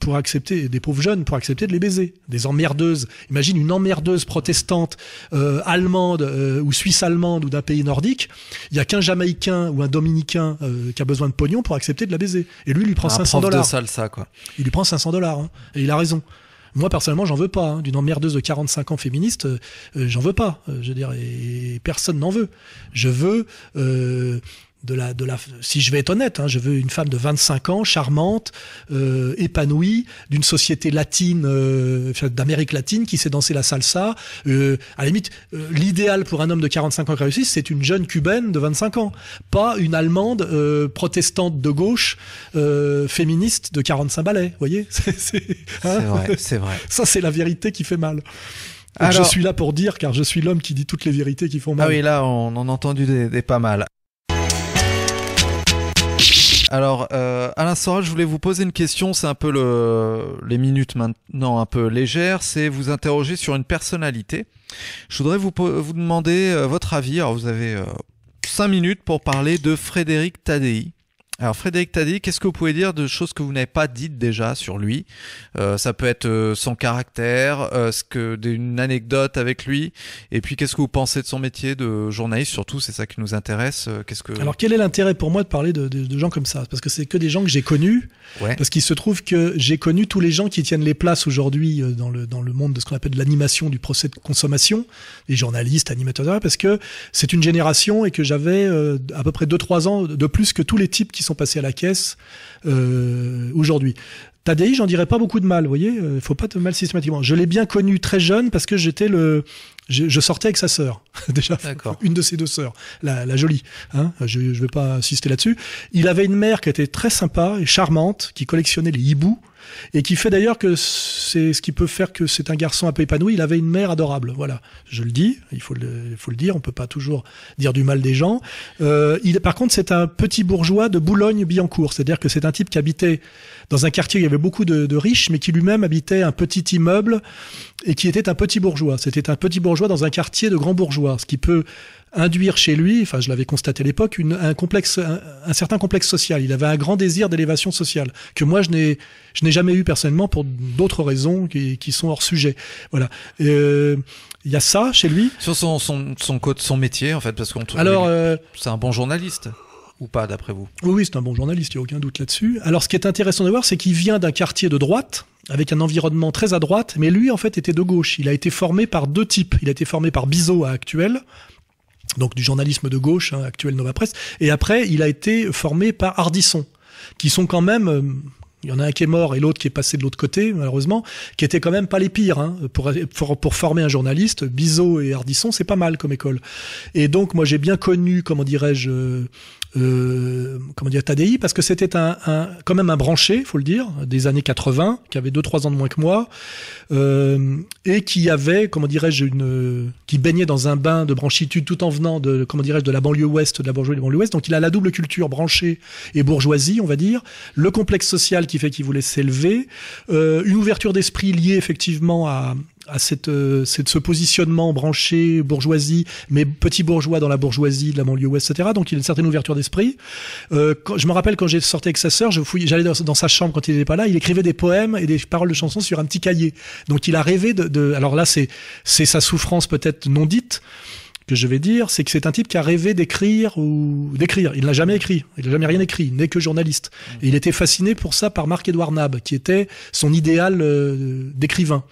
pour accepter des pauvres jeunes pour accepter de les baiser. Des emmerdeuses. Imagine une emmerdeuse protestante euh, allemande euh, ou suisse allemande ou d'un pays nordique. Il y a qu'un jamaïcain ou un dominicain euh, qui a besoin de pognon pour accepter de la baiser. Et lui il lui prend un 500 dollars. salsa quoi. Il lui prend 500 dollars hein, et il a raison. Moi personnellement j'en veux pas hein. d'une emmerdeuse de 45 ans féministe euh, j'en veux pas je veux dire et personne n'en veut. Je veux de la, de la, si je vais être honnête, hein, je veux une femme de 25 ans, charmante, euh, épanouie, d'une société latine, euh, d'Amérique latine, qui sait danser la salsa. Euh, à la limite, euh, l'idéal pour un homme de 45 ans qui réussit, c'est une jeune cubaine de 25 ans, pas une allemande euh, protestante de gauche, euh, féministe de 45 balais. Vous voyez, [LAUGHS] c'est hein vrai, c'est vrai. Ça, c'est la vérité qui fait mal. Alors, je suis là pour dire, car je suis l'homme qui dit toutes les vérités qui font mal. Ah oui, là, on en a entendu des, des pas mal. Alors, euh, Alain Soral, je voulais vous poser une question. C'est un peu le, les minutes maintenant un peu légères. C'est vous interroger sur une personnalité. Je voudrais vous, vous demander euh, votre avis. Alors, vous avez euh, cinq minutes pour parler de Frédéric Tadei. Alors Frédéric Tadei, qu'est-ce que vous pouvez dire de choses que vous n'avez pas dites déjà sur lui? Euh, Ça peut être euh, son caractère, euh, ce que d'une anecdote avec lui, et puis qu'est-ce que vous pensez de son métier de journaliste Surtout, c'est ça qui nous intéresse. euh, Qu'est-ce que Alors quel est l'intérêt pour moi de parler de, de, de gens comme ça? Parce que c'est que des gens que j'ai connus. Ouais. Parce qu'il se trouve que j'ai connu tous les gens qui tiennent les places aujourd'hui euh, dans le dans le monde de ce qu'on appelle l'animation du procès de consommation, les journalistes, animateurs, parce que c'est une génération et que j'avais à peu près 2-3 ans de plus que tous les types qui sont passés à la caisse euh, aujourd'hui. Tadei, j'en dirais pas beaucoup de mal, vous voyez, il faut pas te mal systématiquement. Je l'ai bien connu très jeune parce que j'étais le, je, je, sortais avec sa sœur, [LAUGHS] déjà, une de ses deux sœurs, la, la jolie. Hein je ne vais pas insister là-dessus. Il avait une mère qui était très sympa et charmante, qui collectionnait les hiboux et qui fait d'ailleurs que c'est ce qui peut faire que c'est un garçon un peu épanoui. Il avait une mère adorable, voilà. Je le dis, il faut le, il faut le dire. On peut pas toujours dire du mal des gens. Euh, il, par contre, c'est un petit bourgeois de Boulogne-Billancourt, c'est-à-dire que c'est un type qui habitait dans un quartier où il y avait beaucoup de, de riches, mais qui lui-même habitait un petit immeuble et qui était un petit bourgeois. C'était un petit bourgeois dans un quartier de grands bourgeois, ce qui peut induire chez lui, enfin je l'avais constaté à l'époque, un complexe, un, un, certain complexe social. Il avait un grand désir d'élévation sociale que moi je n'ai, je n'ai jamais eu personnellement pour d'autres raisons qui, qui, sont hors sujet. Voilà. Euh, il y a ça chez lui. Sur son son son, son métier en fait parce qu'on alors euh, c'est un bon journaliste. Ou pas d'après vous? Oui, oui, c'est un bon journaliste, il n'y a aucun doute là-dessus. Alors ce qui est intéressant de voir, c'est qu'il vient d'un quartier de droite, avec un environnement très à droite, mais lui en fait était de gauche. Il a été formé par deux types. Il a été formé par Bizot à Actuel, donc du journalisme de gauche, hein, Actuel Nova Presse, et après il a été formé par Ardisson, qui sont quand même... euh, il y en a un qui est mort et l'autre qui est passé de l'autre côté, malheureusement, qui étaient quand même pas les pires. Hein. Pour, pour, pour former un journaliste, Bizot et Ardisson, c'est pas mal comme école. Et donc, moi, j'ai bien connu, comment dirais-je, euh, comment dire, Tadei, parce que c'était un, un, quand même un branché, faut le dire, des années 80, qui avait 2-3 ans de moins que moi, euh, et qui avait, comment dirais-je, une, qui baignait dans un bain de branchitude tout en venant de, comment dirais-je, de la banlieue ouest, de la bourgeoisie de la banlieue ouest. Donc il a la double culture branchée et bourgeoisie, on va dire, le complexe social qui fait qu'il voulait s'élever, euh, une ouverture d'esprit liée effectivement à, à cette, euh, ce positionnement branché bourgeoisie, mais petit bourgeois dans la bourgeoisie de la banlieue ouest, etc. Donc il a une certaine ouverture d'esprit. Euh, je me rappelle quand j'ai sorti avec sa sœur, je j'allais dans, sa chambre quand il n'était pas là, il écrivait des poèmes et des paroles de chansons sur un petit cahier. Donc il a rêvé de, de alors là c'est c'est sa souffrance peut-être non dite que je vais dire, c'est que c'est un type qui a rêvé d'écrire ou d'écrire. Il n'a jamais écrit, il n'a jamais rien écrit, n'est que journaliste. Et il était fasciné pour ça par Marc-Édouard Nab, qui était son idéal euh, d'écrivain.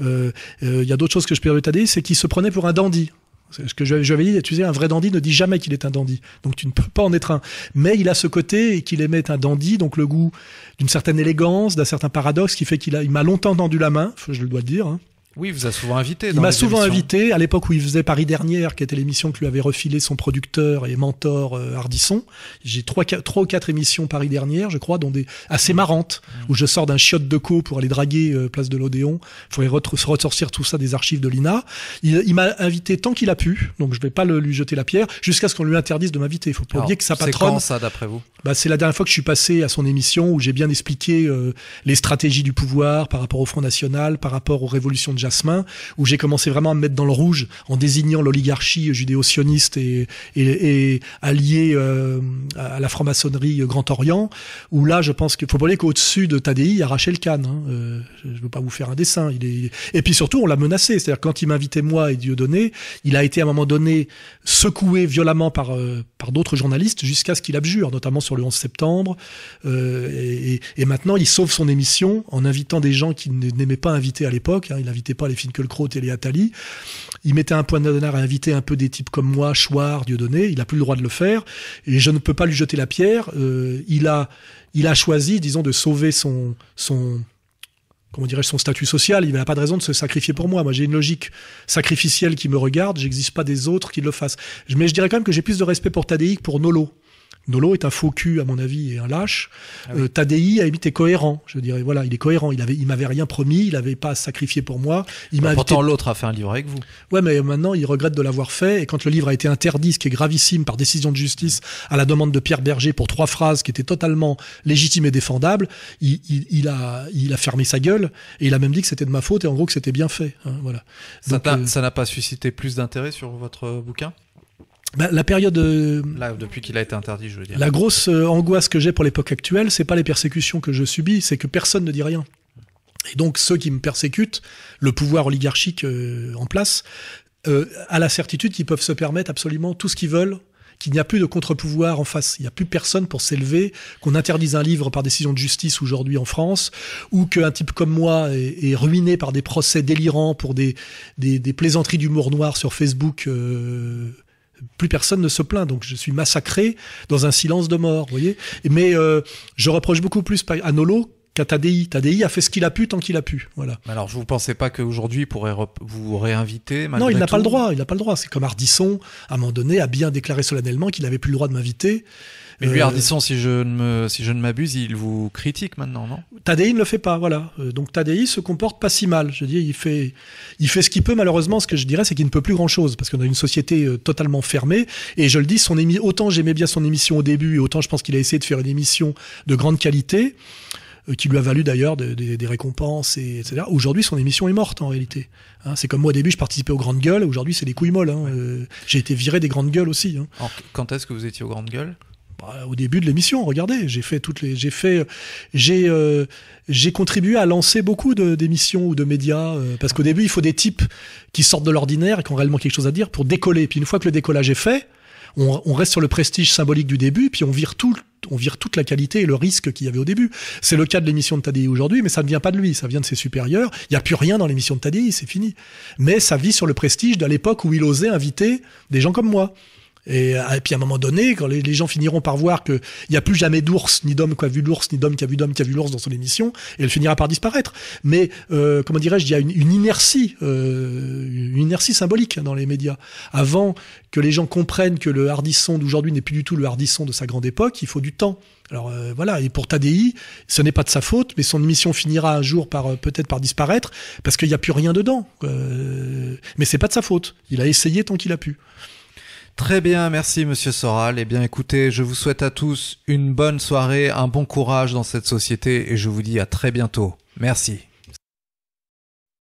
Il euh, euh, y a d'autres choses que je peux dire c'est qu'il se prenait pour un dandy. Ce que j'avais dit, tu sais, un vrai dandy ne dit jamais qu'il est un dandy. Donc tu ne peux pas en être un. Mais il a ce côté et qu'il aimait être un dandy, donc le goût d'une certaine élégance, d'un certain paradoxe qui fait qu'il il m'a longtemps tendu la main, je le dois dire. Hein. Oui, vous a souvent invité. Il m'a souvent émissions. invité à l'époque où il faisait Paris dernière, qui était l'émission que lui avait refilé son producteur et mentor euh, Hardisson. J'ai trois, trois ou quatre émissions Paris dernière, je crois, dont des assez marrantes, mmh. où je sors d'un chiotte de co pour aller draguer euh, place de l'Odéon. Il faudrait ressortir tout ça des archives de l'INA. Il, il m'a invité tant qu'il a pu, donc je vais pas le, lui jeter la pierre, jusqu'à ce qu'on lui interdise de m'inviter. Il faut pas oublier que sa patronne. C'est quand ça, d'après vous? Bah, c'est la dernière fois que je suis passé à son émission où j'ai bien expliqué euh, les stratégies du pouvoir par rapport au Front National, par rapport aux révolutions de Où j'ai commencé vraiment à me mettre dans le rouge en désignant l'oligarchie judéo-sioniste et, et, alliée euh, à la franc-maçonnerie Grand Orient, où là, je pense qu'il faut pas qu'au-dessus de Tadi, il y a Rachel euh, je veux pas vous faire un dessin. Et puis surtout, on l'a menacé. C'est-à-dire quand il m'invitait moi et Dieudonné, il a été à un moment donné secoué violemment par, par d'autres journalistes jusqu'à ce qu'il abjure, notamment sur le 11 septembre. Euh, et, maintenant, il sauve son émission en invitant des gens qu'il n'aimait pas inviter à l'époque. Hein, il pas les Finkielkraut et les Attali. Il mettait un point d'honneur à inviter un peu des types comme moi, Chouard, Dieudonné. Il n'a plus le droit de le faire. Et je ne peux pas lui jeter la pierre. Euh, il, a, il a choisi, disons, de sauver son... son comment dirais-je, son statut social, il n'a pas de raison de se sacrifier pour moi. Moi, j'ai une logique sacrificielle qui me regarde, j'existe pas des autres qui le fassent. Mais je dirais quand même que j'ai plus de respect pour Tadei que pour Nolo. Nolo est un faux cul à mon avis et un lâche. Ah oui. euh, Tadei a est cohérent, je dirais. Voilà, il est cohérent. Il avait, il m'avait rien promis, il n'avait pas sacrifié pour moi. Il bah, pourtant invité... l'autre a fait un livre avec vous. Ouais, mais maintenant il regrette de l'avoir fait. Et quand le livre a été interdit, ce qui est gravissime par décision de justice, à la demande de Pierre Berger pour trois phrases qui étaient totalement légitimes et défendables, il, il, il a, il a fermé sa gueule et il a même dit que c'était de ma faute et en gros que c'était bien fait. Hein, voilà. Ça n'a euh... pas suscité plus d'intérêt sur votre bouquin? Bah, la période. Euh, Là, depuis qu'il a été interdit, je veux dire. La grosse euh, angoisse que j'ai pour l'époque actuelle, c'est pas les persécutions que je subis, c'est que personne ne dit rien. Et donc ceux qui me persécutent, le pouvoir oligarchique euh, en place, euh, a la certitude qu'ils peuvent se permettre absolument tout ce qu'ils veulent, qu'il n'y a plus de contre-pouvoir en face. Il n'y a plus personne pour s'élever, qu'on interdise un livre par décision de justice aujourd'hui en France, ou qu'un type comme moi est, est, ruiné par des procès délirants pour des, des, des plaisanteries d'humour noir sur Facebook. Euh, plus personne ne se plaint, donc je suis massacré dans un silence de mort, vous voyez. Mais euh, je reproche beaucoup plus à Nolo qu'à Tadei. Tadei a fait ce qu'il a pu tant qu'il a pu, voilà. Alors, vous pensez pas qu'aujourd'hui il pourrait vous réinviter Non, il n'a pas le droit. Il n'a pas le droit. C'est comme Ardisson, à un moment donné, a bien déclaré solennellement qu'il n'avait plus le droit de m'inviter. Mais lui, Ardisson, si je ne me, si je ne m'abuse, il vous critique maintenant, non? Tadei ne le fait pas, voilà. Euh, donc Tadei se comporte pas si mal. Je dis, il fait, il fait ce qu'il peut. Malheureusement, ce que je dirais, c'est qu'il ne peut plus grand chose parce qu'on a une société euh, totalement fermée. Et je le dis, son émi autant j'aimais bien son émission au début, et autant je pense qu'il a essayé de faire une émission de grande qualité euh, qui lui a valu d'ailleurs de, de, des récompenses, et, etc. Aujourd'hui, son émission est morte en réalité. Hein, c'est comme moi au début, je participais aux grandes gueules. Aujourd'hui, c'est des couilles molles. Hein. Euh, J'ai été viré des grandes gueules aussi. Hein. Alors, quand est-ce que vous étiez aux grandes gueules? Bah, au début de l'émission, regardez, j'ai fait toutes les, j'ai fait, j'ai, euh, j'ai contribué à lancer beaucoup d'émissions ou de médias euh, parce qu'au début, il faut des types qui sortent de l'ordinaire et qui ont réellement quelque chose à dire pour décoller. Puis une fois que le décollage est fait, on, on reste sur le prestige symbolique du début, puis on vire tout on vire toute la qualité et le risque qu'il y avait au début. C'est le cas de l'émission de Tadi aujourd'hui, mais ça ne vient pas de lui, ça vient de ses supérieurs. Il n'y a plus rien dans l'émission de Tadi, c'est fini. Mais ça vit sur le prestige de l'époque où il osait inviter des gens comme moi. Et, euh, et, puis à un moment donné, quand les, gens finiront par voir qu'il n'y a plus jamais d'ours, ni d'homme qui a vu l'ours, ni d'homme qui a vu d'homme qui a vu l'ours dans son émission, et elle finira par disparaître. Mais euh, comment dirais-je, il y a une, une inertie, euh, une inertie symbolique dans les médias. Avant que les gens comprennent que le hardisson d'aujourd'hui n'est plus du tout le hardisson de sa grande époque, il faut du temps. Alors euh, voilà, et pour Tadi, ce n'est pas de sa faute, mais son émission finira un jour par euh, peut-être par disparaître parce qu'il n'y a plus rien dedans. Euh, mais c'est pas de sa faute. Il a essayé tant qu'il a pu. Très bien, merci Monsieur Soral. Eh bien, écoutez, je vous souhaite à tous une bonne soirée, un bon courage dans cette société, et je vous dis à très bientôt. Merci.